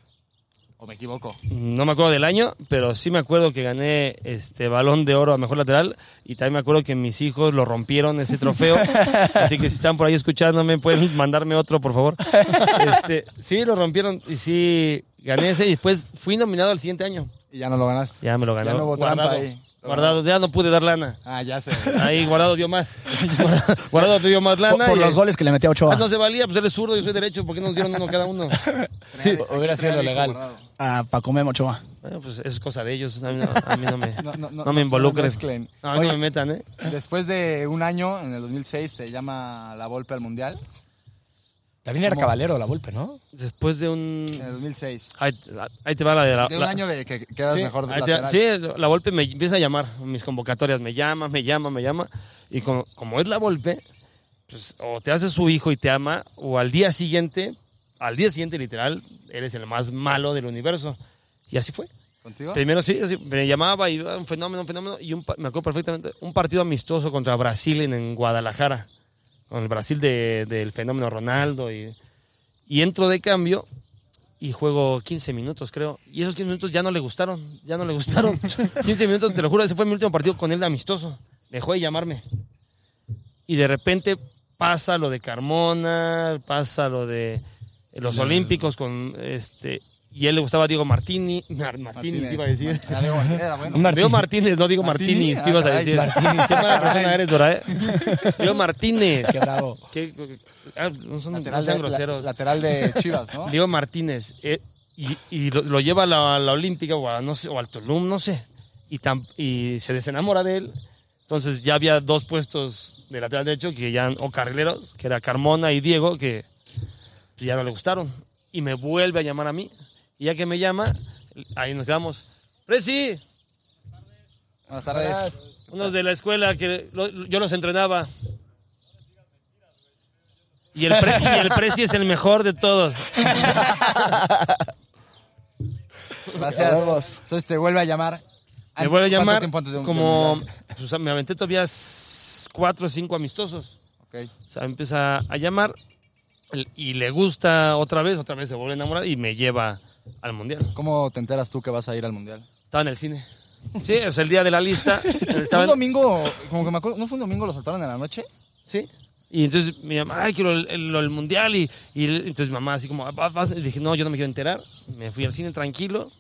[SPEAKER 1] ¿O me equivoco?
[SPEAKER 2] No me acuerdo del año, pero sí me acuerdo que gané este balón de oro a mejor lateral y también me acuerdo que mis hijos lo rompieron ese trofeo. Así que si están por ahí escuchándome, pueden mandarme otro, por favor. Este, sí, lo rompieron y sí gané ese y después fui nominado al siguiente año.
[SPEAKER 1] Y ya no lo ganaste.
[SPEAKER 2] Ya me lo ganó.
[SPEAKER 1] Ya no hubo trampa ahí.
[SPEAKER 2] Guardado, ya no pude dar lana.
[SPEAKER 1] Ah, ya sé.
[SPEAKER 2] Ahí guardado dio más. guardado dio más
[SPEAKER 3] Por,
[SPEAKER 2] lana.
[SPEAKER 3] por
[SPEAKER 2] y-
[SPEAKER 3] los goles que le metió a
[SPEAKER 2] Ah,
[SPEAKER 3] Ochoa.
[SPEAKER 2] no se valía, pues él es zurdo, yo soy derecho, ¿por qué nos dieron uno cada uno?
[SPEAKER 4] Sí, hubiera sido lo legal.
[SPEAKER 3] A Paco Memo Ochoa.
[SPEAKER 2] Bueno, pues eso es cosa de ellos, a mí no, a mí no me,
[SPEAKER 1] No, no, no,
[SPEAKER 2] no me involucres.
[SPEAKER 1] mezclen.
[SPEAKER 2] No, a mí
[SPEAKER 1] Oye,
[SPEAKER 2] no me metan, ¿eh?
[SPEAKER 1] Después de un año, en el 2006, te llama la Volpe al Mundial.
[SPEAKER 4] También era
[SPEAKER 1] ¿Cómo?
[SPEAKER 4] caballero la Volpe, ¿no?
[SPEAKER 2] Después de un...
[SPEAKER 1] En el 2006.
[SPEAKER 2] Ahí, ahí te va la de la...
[SPEAKER 1] De un
[SPEAKER 2] la-
[SPEAKER 1] año de que quedas
[SPEAKER 2] sí,
[SPEAKER 1] mejor
[SPEAKER 2] te-
[SPEAKER 1] lateral.
[SPEAKER 2] sí, la Volpe me empieza a llamar, mis convocatorias, me llama, me llama, me llama. Y como, como es la Volpe, pues o te hace su hijo y te ama, o al día siguiente, al día siguiente literal, eres el más malo del universo. Y así fue.
[SPEAKER 1] ¿Contigo?
[SPEAKER 2] Primero sí, así, me llamaba y ah, un fenómeno, un fenómeno. Y un, me acuerdo perfectamente, un partido amistoso contra Brasil en, en Guadalajara. Con el Brasil de- del fenómeno Ronaldo. Y, y entro de cambio y juego 15 minutos, creo. Y esos 15 minutos ya no le gustaron. Ya no le gustaron. 15 minutos, te lo juro, ese fue mi último partido con él de amistoso. Dejó de llamarme. Y de repente pasa lo de Carmona, pasa lo de los Olímpicos con este y él le gustaba Diego Martini, Mar- Martínez, iba a decir.
[SPEAKER 1] Ah, Diego Martínez bueno.
[SPEAKER 3] Martín.
[SPEAKER 2] Diego Martínez, no
[SPEAKER 1] Martini,
[SPEAKER 2] Martínez, te ibas a decir. Martínez. Qué mala persona eres, ¿eh? Diego Martínez.
[SPEAKER 3] Qué bravo.
[SPEAKER 2] ¿Qué- ah, no son, no
[SPEAKER 1] Lateral,
[SPEAKER 2] sean
[SPEAKER 1] de, la-
[SPEAKER 2] groseros.
[SPEAKER 1] lateral de Chivas, ¿no?
[SPEAKER 2] Diego Martínez. eh, y y lo, lo lleva a la, a la Olímpica o, a, no sé, o al Tulum, no sé. Y, tam- y se desenamora de él. Entonces ya había dos puestos de lateral derecho que ya, o carrileros, que era Carmona y Diego, que ya no le gustaron. Y me vuelve a llamar a mí. Y ya que me llama, ahí nos quedamos. Presi,
[SPEAKER 1] Buenas tardes.
[SPEAKER 2] unos de la escuela que lo- yo los entrenaba. Y el, pre- y el Presi es el mejor de todos.
[SPEAKER 1] Gracias. Entonces te vuelve a llamar.
[SPEAKER 2] Me vuelve a
[SPEAKER 1] ¿Cuánto
[SPEAKER 2] llamar
[SPEAKER 1] tiempo antes de un-
[SPEAKER 2] como... pues, o sea, me aventé todavía cuatro o cinco amistosos.
[SPEAKER 1] Ok.
[SPEAKER 2] O sea, empieza a llamar y le gusta otra vez, otra vez se vuelve a enamorar y me lleva al Mundial.
[SPEAKER 1] ¿Cómo te enteras tú que vas a ir al Mundial?
[SPEAKER 2] Estaba en el cine. Sí, es el día de la lista. Estaba
[SPEAKER 1] un
[SPEAKER 2] en-
[SPEAKER 1] domingo, como que me acuerdo, ¿no fue un domingo lo soltaron en la noche?
[SPEAKER 2] Sí. Y entonces mi mamá, ay, quiero el, el- el mundial. Y, y entonces mamá, así como. Y dije, no, yo no me quiero enterar. Me fui al cine tranquilo.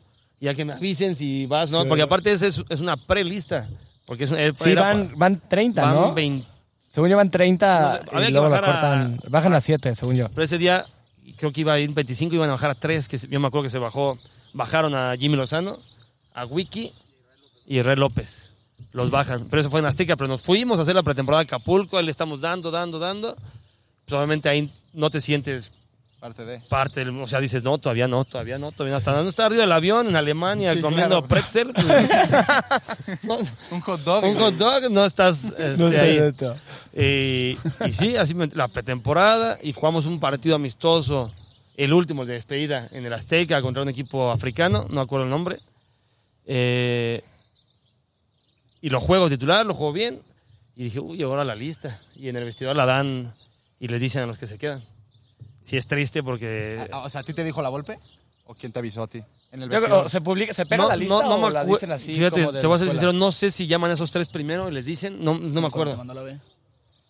[SPEAKER 2] Ya que me avisen si vas, ¿no?
[SPEAKER 3] Sí.
[SPEAKER 2] Porque aparte ese es, es una prelista. Porque es, un-
[SPEAKER 3] Sí, van,
[SPEAKER 2] pa-
[SPEAKER 3] van 30,
[SPEAKER 2] van
[SPEAKER 3] ¿no?
[SPEAKER 2] 20.
[SPEAKER 3] Según yo van 30
[SPEAKER 2] No sé, había
[SPEAKER 3] y
[SPEAKER 2] que
[SPEAKER 3] luego la
[SPEAKER 2] bajar a-
[SPEAKER 3] cortan. Bajan a 7, según yo.
[SPEAKER 2] Pero ese día creo que iba a ir 25, iban a bajar a 3, que yo me acuerdo que se bajó, bajaron a Jimmy Lozano, a Wiki y Red López. Los bajan. Pero eso fue en Azteca, pero nos fuimos a hacer la pretemporada de Acapulco, ahí le estamos dando, dando, dando. Pues obviamente ahí no te sientes
[SPEAKER 1] Parte de.
[SPEAKER 2] parte del, o sea, dices, no, todavía no, todavía no, todavía no. Hasta no está arriba del avión en Alemania
[SPEAKER 1] Sí,
[SPEAKER 2] comiendo
[SPEAKER 1] claro.
[SPEAKER 2] pretzel. no,
[SPEAKER 1] Un hot dog.
[SPEAKER 2] un hot dog, no estás este,
[SPEAKER 3] No está
[SPEAKER 2] ahí. Y, y sí, así me- la pretemporada y jugamos un partido amistoso, el último de despedida en el Azteca contra un equipo africano, no acuerdo el nombre. Eh, y lo juego titular, lo juego bien. Y dije, uy, ahora la lista. Y en el vestidor la dan y les dicen a los que se quedan. Sí es triste porque...
[SPEAKER 1] Ah, O sea, ¿a ti te dijo la golpe? ¿O quién te avisó a ti? En el
[SPEAKER 3] Yo. ¿Se publica, se pega
[SPEAKER 2] No,
[SPEAKER 3] la lista
[SPEAKER 2] no, no
[SPEAKER 3] o
[SPEAKER 2] me
[SPEAKER 3] la dicen así
[SPEAKER 2] Fíjate,
[SPEAKER 3] como de
[SPEAKER 2] te voy a ser
[SPEAKER 3] la
[SPEAKER 2] sincero, no sé si llaman a esos tres primero y les dicen, no, no me acuerdo.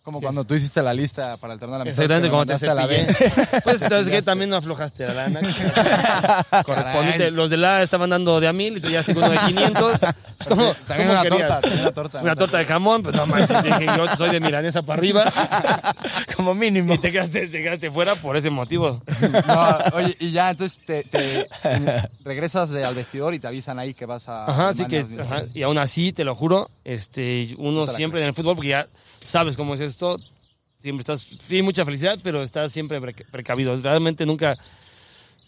[SPEAKER 1] Como cuando tú hiciste la lista para el torneo de la amistad.
[SPEAKER 2] Exactamente,
[SPEAKER 1] que me
[SPEAKER 2] como te
[SPEAKER 1] la
[SPEAKER 2] cepillé. Pues, ¿sabes qué? También no aflojaste la lana. Correspondiente. Los de la estaban dando de a mil y tú ya con uno de 500. Pues, ¿cómo,
[SPEAKER 1] También
[SPEAKER 2] cómo
[SPEAKER 1] una torta. Una torta.
[SPEAKER 2] Una torta de jamón, pues no manches, dije, yo soy de milanesa para arriba.
[SPEAKER 3] Como mínimo.
[SPEAKER 2] Y te quedaste, te quedaste fuera por ese motivo.
[SPEAKER 1] No, oye, y ya, entonces te, te- regresas de- al vestidor y te avisan ahí que vas a.
[SPEAKER 2] Ajá, así que, ajá, y aún así, te lo juro, este, uno siempre en el fútbol, porque ya sabes cómo es esto, siempre estás, sí, mucha felicidad, pero estás siempre pre- precavido. Realmente nunca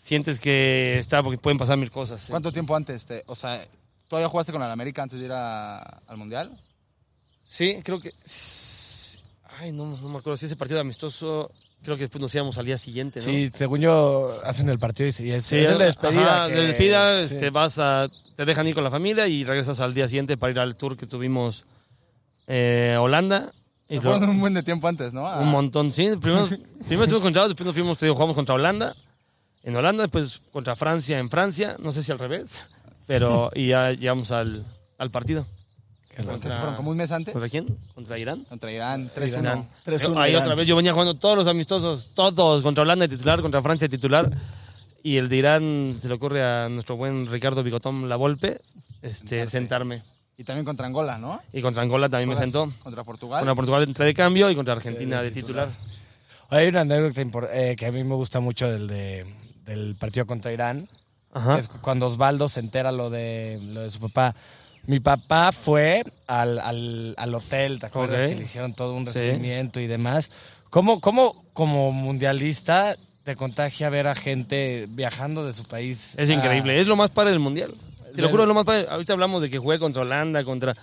[SPEAKER 2] sientes que está, porque pueden pasar mil cosas. ¿eh?
[SPEAKER 1] ¿Cuánto tiempo antes? Te, o sea, ¿tú ya jugaste con el América antes de ir a- al Mundial?
[SPEAKER 2] Sí, creo que. Ay, no, no me acuerdo si ese partido amistoso. Creo que después nos íbamos al día siguiente, ¿no?
[SPEAKER 3] Sí, según yo, hacen el partido y sí, es, es el de despedida.
[SPEAKER 2] ajá,
[SPEAKER 3] que-
[SPEAKER 2] de despedida,
[SPEAKER 3] sí.
[SPEAKER 2] este, vas a. Te dejan ir con la familia y regresas al día siguiente para ir al tour que tuvimos eh, Holanda. Y
[SPEAKER 1] Se fueron un buen de tiempo antes, ¿no? A-
[SPEAKER 2] un montón, sí. Primero, primero estuvimos contra después nos fuimos, te digo, jugamos contra Holanda. En Holanda, después contra Francia en Francia. No sé si al revés. Pero, y ya llegamos al, al partido.
[SPEAKER 1] Se fueron como un mes antes.
[SPEAKER 2] ¿Contra quién? ¿Contra Irán?
[SPEAKER 1] Contra Irán, 3-1.
[SPEAKER 2] Irán.
[SPEAKER 3] 3-1
[SPEAKER 2] Ahí
[SPEAKER 3] Irán.
[SPEAKER 2] otra vez yo venía jugando todos los amistosos, todos, contra Holanda de titular, contra Francia de titular. Y el de Irán se le ocurre a nuestro buen Ricardo Bigotón La Volpe este, sentarme.
[SPEAKER 1] Y también contra Angola, ¿no?
[SPEAKER 2] Y contra Angola también me
[SPEAKER 1] Juegas
[SPEAKER 2] sentó.
[SPEAKER 1] Contra Portugal.
[SPEAKER 2] Contra Portugal entré de cambio y contra Argentina de titular.
[SPEAKER 3] Hay una anécdota eh, que a mí me gusta mucho del, de, del partido contra Irán.
[SPEAKER 2] Ajá.
[SPEAKER 3] es cuando Osvaldo se entera lo de, lo de su papá. Mi papá fue al, al, al hotel, ¿te acuerdas?
[SPEAKER 2] Ok.
[SPEAKER 3] Que le hicieron todo un
[SPEAKER 2] Sí.
[SPEAKER 3] recibimiento y demás. ¿Cómo, cómo como mundialista te contagia ver a gente viajando de su país?
[SPEAKER 2] Es
[SPEAKER 3] a-
[SPEAKER 2] increíble, es lo más padre del mundial. Te lo juro, lo más padre. Ahorita hablamos de que juegue contra Holanda, contra.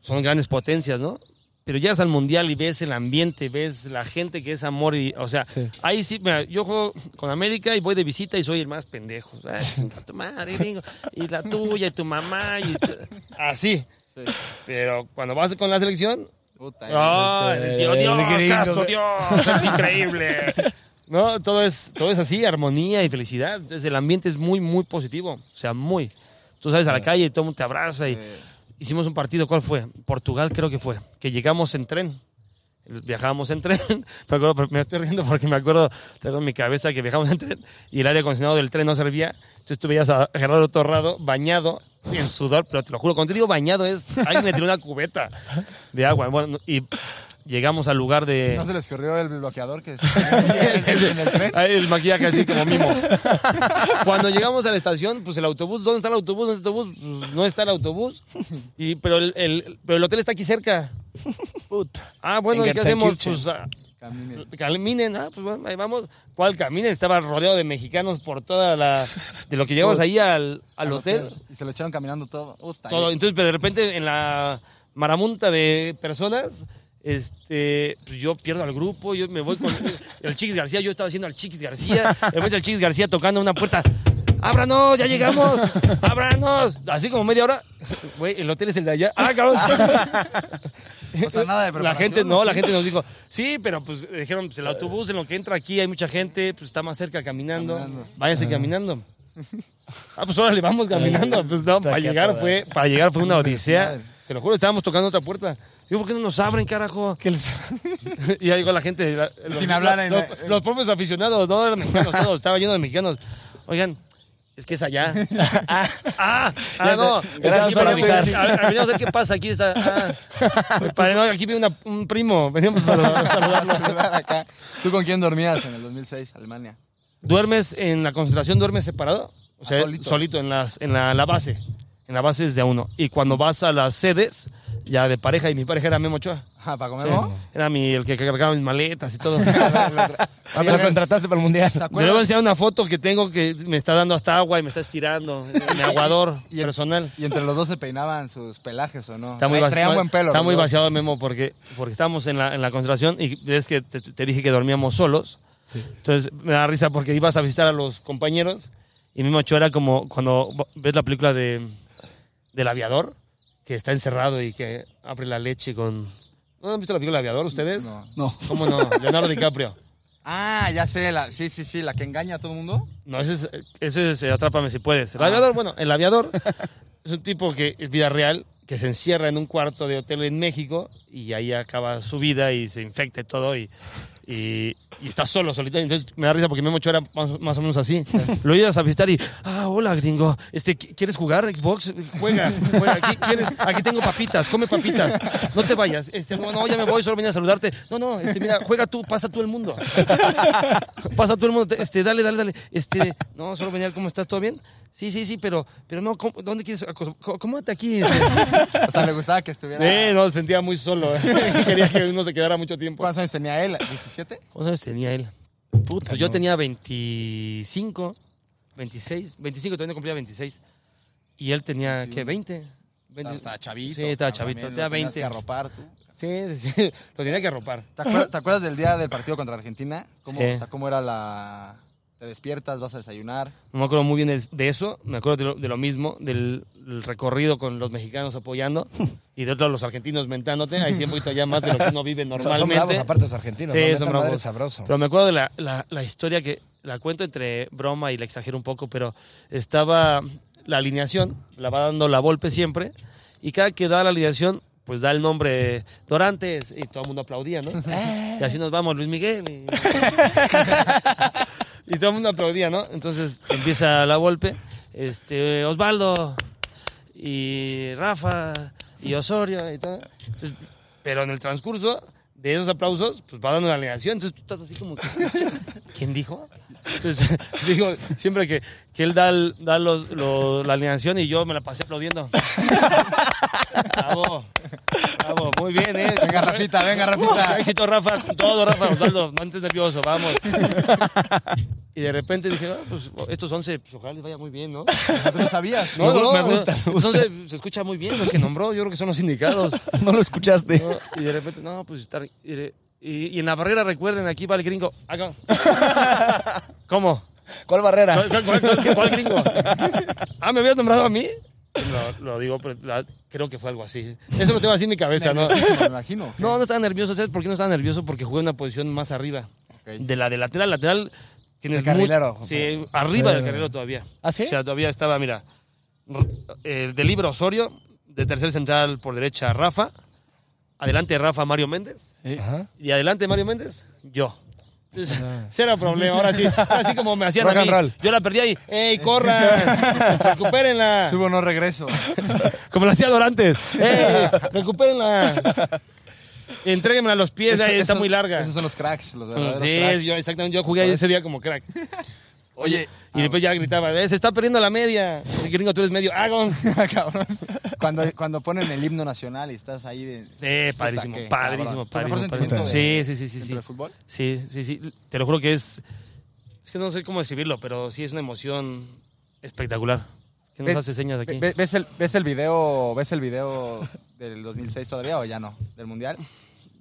[SPEAKER 2] Son grandes potencias, ¿no? Pero llegas al mundial y ves el ambiente, ves la gente que es amor y. O sea,
[SPEAKER 3] Sí.
[SPEAKER 2] ahí sí, mira, yo juego con América y voy de visita y soy el más pendejo. Ay, tu madre, gringo, y la tuya y tu mamá y. tu- Así.
[SPEAKER 1] Sí.
[SPEAKER 2] Pero cuando vas con la selección,
[SPEAKER 1] Puta,
[SPEAKER 2] ¡Ay,
[SPEAKER 3] el-
[SPEAKER 2] Dios, Dios,
[SPEAKER 3] el gringo,
[SPEAKER 2] Castro. Dios! Es increíble. No, todo es, todo es así, armonía y felicidad. Entonces el ambiente es muy, muy positivo. O sea, muy. Tú sales a la calle y todo el mundo te abraza. Y
[SPEAKER 1] Eh,
[SPEAKER 2] hicimos un partido, ¿cuál fue? Portugal creo que fue. Que llegamos en tren. Viajábamos en tren, me, acuerdo, me estoy riendo porque me acuerdo, tengo en mi cabeza que viajamos en tren y el aire acondicionado del tren no servía. Entonces tú veías a Gerardo Torrado bañado en sudor, pero te lo juro, cuando te digo bañado es, alguien me tiró una cubeta de agua. Bueno, y llegamos al lugar de...
[SPEAKER 1] ¿No se les corrió el bloqueador que se en el tren?
[SPEAKER 2] Ahí el maquillaje así como mimo. Cuando llegamos a la estación, pues el autobús, ¿dónde está el autobús? ¿Dónde está el autobús? Pues no está el autobús. Y, pero, el, el- pero el hotel está aquí cerca. Ah, bueno, ¿y qué hacemos? Pues ah,
[SPEAKER 1] Caminen.
[SPEAKER 2] caminen, ah, pues bueno, ahí vamos. ¿Cuál caminen? Estaba rodeado de mexicanos por toda la... De lo que llegamos ahí al, al hotel.
[SPEAKER 1] Y se lo echaron caminando todo.
[SPEAKER 2] Todo. Entonces, pero de repente en la maramunta de personas, este, pues yo pierdo al grupo, yo me voy con el Chiquis García, yo estaba haciendo al Chiquis García, de repente el Chiquis García tocando una puerta. ¡Ábranos! ¡Ya llegamos! ¡Ábranos! Así como media hora. Güey, el hotel es el de allá. ¡Ah, cabrón!
[SPEAKER 1] O sea, nada de
[SPEAKER 2] La
[SPEAKER 1] preparación,
[SPEAKER 2] gente,
[SPEAKER 1] ¿no?
[SPEAKER 2] no, la gente nos dijo, sí, pero pues dijeron, pues el autobús en lo que entra aquí hay mucha gente, pues está más cerca caminando,
[SPEAKER 1] Caminando.
[SPEAKER 2] váyanse caminando. Ah, pues ahora le vamos caminando. Pues no, para llegar fue, para llegar fue una odisea. Te lo juro, estábamos tocando otra puerta. Yo, ¿por qué no nos abren, carajo? y ahí llegó la gente. la- los,
[SPEAKER 1] Sin hablar en-
[SPEAKER 2] los, los propios aficionados, no eran mexicanos todos, estaba lleno de mexicanos. Oigan, es que es allá. ah, ah, ah, no.
[SPEAKER 3] Gracias
[SPEAKER 2] Aquí venimos-
[SPEAKER 3] avisar.
[SPEAKER 2] a ver, Venimos a ver qué pasa. Aquí está. Ah. Para- no, aquí viene una- un primo. Veníamos a saludar-
[SPEAKER 1] acá. ¿Tú con quién dormías en el 2006, Alemania?
[SPEAKER 2] ¿Duermes en la concentración, duermes separado? O sea,
[SPEAKER 1] Ah,
[SPEAKER 2] solito,
[SPEAKER 1] solito.
[SPEAKER 2] en, las, en la, la base. En la base es de a uno. Y cuando vas a las sedes, ya de pareja, y mi pareja era Memo Ochoa.
[SPEAKER 1] Ah, ¿para comer,
[SPEAKER 2] Sí. Era mi, el que cargaba mis maletas y todo.
[SPEAKER 3] Ah, lo contrataste para el mundial.
[SPEAKER 1] ¿Te
[SPEAKER 2] Le voy a enseñar una foto que tengo que me está dando hasta agua y me está estirando. Mi aguador
[SPEAKER 1] Y el-
[SPEAKER 2] personal.
[SPEAKER 1] Y entre los dos se peinaban sus pelajes, ¿o no?
[SPEAKER 2] Está muy, vaciado,
[SPEAKER 1] buen pelo.
[SPEAKER 2] está muy
[SPEAKER 1] dos.
[SPEAKER 2] vaciado Memo porque, porque estábamos en la, en la concentración y ves que te, te dije que dormíamos solos. Entonces me da risa porque ibas a visitar a los compañeros y Memo Ochoa era como cuando ves la película de del aviador que está encerrado y que abre la leche con... ¿No han visto la película del aviador ustedes?
[SPEAKER 1] No. no.
[SPEAKER 2] ¿Cómo no? Leonardo DiCaprio.
[SPEAKER 1] Ah, ya sé, la, sí, sí, sí, la que engaña a todo el mundo.
[SPEAKER 2] No, ese es, ese es eh, Atrápame si puedes. El aviador, bueno, el aviador es un tipo que es vida real, que se encierra en un cuarto de hotel en México y ahí acaba su vida y se infecta y todo y, y, y está solo, solitario. Entonces me da risa porque Memo Ochoa era más, o menos así. Lo ibas a visitar y, ah, hola gringo, este, ¿qui- ¿quieres jugar Xbox? Juega, juega. Aquí, aquí tengo papitas, come papitas. No te vayas. Este, no, no, ya me voy, solo vine a saludarte. No, no, este, mira, juega tú, pasa tú el mundo. Pasa todo el mundo, este, dale, dale, dale. Este, no, solo venía, ¿cómo estás? ¿Todo bien? Sí, sí, sí, pero, pero no, ¿cómo- ¿dónde quieres? Acomódate aquí.
[SPEAKER 1] O sea, le gustaba que estuviera.
[SPEAKER 2] Eh, no, se sentía muy solo. Quería que uno se quedara mucho tiempo.
[SPEAKER 1] ¿Cuántos años tenía él? ¿17?
[SPEAKER 2] ¿Cuántos años tenía él? Pues yo tenía 25, 26, 25, todavía no cumplía 26. Y él tenía, ¿qué? 20. 20.
[SPEAKER 1] Estaba chavito.
[SPEAKER 2] Sí, estaba chavito, tenía
[SPEAKER 1] lo tenías
[SPEAKER 2] 20.
[SPEAKER 1] que arropar tú.
[SPEAKER 2] Sí, sí, sí, lo tenía que arropar.
[SPEAKER 1] ¿Te acuerdas, te acuerdas del día del partido contra Argentina? ¿Cómo,
[SPEAKER 2] Sí.
[SPEAKER 1] o sea, ¿Cómo era la...? ¿Te despiertas, vas a desayunar?
[SPEAKER 2] No me acuerdo muy bien de, de eso, me acuerdo de lo, de lo mismo, del, del recorrido con los mexicanos apoyando y de otros los argentinos mentándote. Ahí sí un poquito ya más de lo que uno vive
[SPEAKER 3] Son bravos
[SPEAKER 2] normalmente.
[SPEAKER 3] aparte los argentinos.
[SPEAKER 2] Sí,
[SPEAKER 3] ¿no?
[SPEAKER 2] son bravos.
[SPEAKER 3] sabroso.
[SPEAKER 2] Pero me acuerdo de la, la- la historia que la cuento entre broma y la exagero un poco, pero estaba la alineación, la va dando la Volpe siempre, y cada que da la alineación, pues da el nombre Dorantes, y todo el mundo aplaudía, ¿no? y así nos vamos, Luis Miguel. Y, y todo el mundo aplaudía, ¿no? Entonces empieza la Volpe, este, Osvaldo, y Rafa, y Osorio, y todo. Entonces, pero en el transcurso de esos aplausos, pues va dando la alineación. Entonces tú estás así como ¿quién dijo? Entonces, digo, siempre que, que él da, el- da los, los- la alineación y yo me la pasé aplaudiendo. Bravo, bravo, muy bien, ¿eh?
[SPEAKER 1] Venga, Rafita, venga, Rafita.
[SPEAKER 2] Éxito, Rafa, con todo, Rafa, Osvaldo, no estés nervioso, vamos. Y de repente dije, ah, pues estos 11, pues ojalá les vaya muy bien, ¿no?
[SPEAKER 1] ¿Tú no sabías?
[SPEAKER 2] No, no,
[SPEAKER 3] me gusta,
[SPEAKER 2] 11 se escucha muy bien, los que nombró, yo creo que son los indicados.
[SPEAKER 3] No lo escuchaste.
[SPEAKER 2] ¿no? Y de repente, no, pues estar. Y, de- y- y en la barrera, recuerden, aquí va el gringo. Acá. ¿Cómo?
[SPEAKER 3] ¿Cuál barrera?
[SPEAKER 2] ¿Cuál, cuál- cuál- cuál gringo? Ah, ¿me habías nombrado a mí? Lo, lo digo, pero la- creo que fue algo así. Eso lo tengo así en mi cabeza, ¿no?
[SPEAKER 1] Me imagino.
[SPEAKER 2] No, no estaba nervioso. ¿Sabes por qué no estaba nervioso? Porque jugué en una posición más arriba. De la de lateral, lateral. Tienes
[SPEAKER 3] De carrilero.
[SPEAKER 2] muy- sí, arriba del carrilero todavía.
[SPEAKER 3] ¿Ah, sí?
[SPEAKER 2] O sea, todavía estaba, mira, el de libro Osorio, de tercer central por derecha Rafa, adelante de Rafa Mario Méndez.
[SPEAKER 5] Sí.
[SPEAKER 2] Y adelante de Mario Méndez, yo. Entonces, cero problema. Ahora sí, así como me hacían
[SPEAKER 3] Rock
[SPEAKER 2] a mí.
[SPEAKER 3] roll.
[SPEAKER 2] Yo la perdí ahí. ¡Ey, corran! ¡Recupérenla!
[SPEAKER 1] Subo, no regreso.
[SPEAKER 2] Como lo hacía Dorantes. ¡Ey, recupérenla! Entréguenmela a los pies,
[SPEAKER 1] Eso-
[SPEAKER 2] ahí está muy larga.
[SPEAKER 1] Esos son los cracks, los verdaderos
[SPEAKER 2] Sí,
[SPEAKER 1] cracks.
[SPEAKER 2] yo, exactamente. Yo jugué ahí ese día como crack.
[SPEAKER 1] Oye,
[SPEAKER 2] Y después ya gritaba, "Eh, se está perdiendo la media. Sí, Gringo, tú eres medio. ¡Ah, gon".
[SPEAKER 1] cabrón. Cuando, cuando ponen el himno nacional y estás ahí de...
[SPEAKER 2] Eh, padrísimo, padrísimo,
[SPEAKER 1] cabrón. ¿Tu mejor
[SPEAKER 2] padrísimo. padrísimo.
[SPEAKER 1] de-
[SPEAKER 2] Sí, sí, sí, sí.
[SPEAKER 1] del fútbol?
[SPEAKER 2] Sí, sí, sí. Te lo juro que es. Es que no sé cómo describirlo, pero sí es una emoción espectacular. ¿Qué nos
[SPEAKER 1] ¿Ves-
[SPEAKER 2] hace señas aquí?
[SPEAKER 1] ve- ¿Ves el, ves el video ves el video del 2006 todavía o ya no? ¿Del Mundial?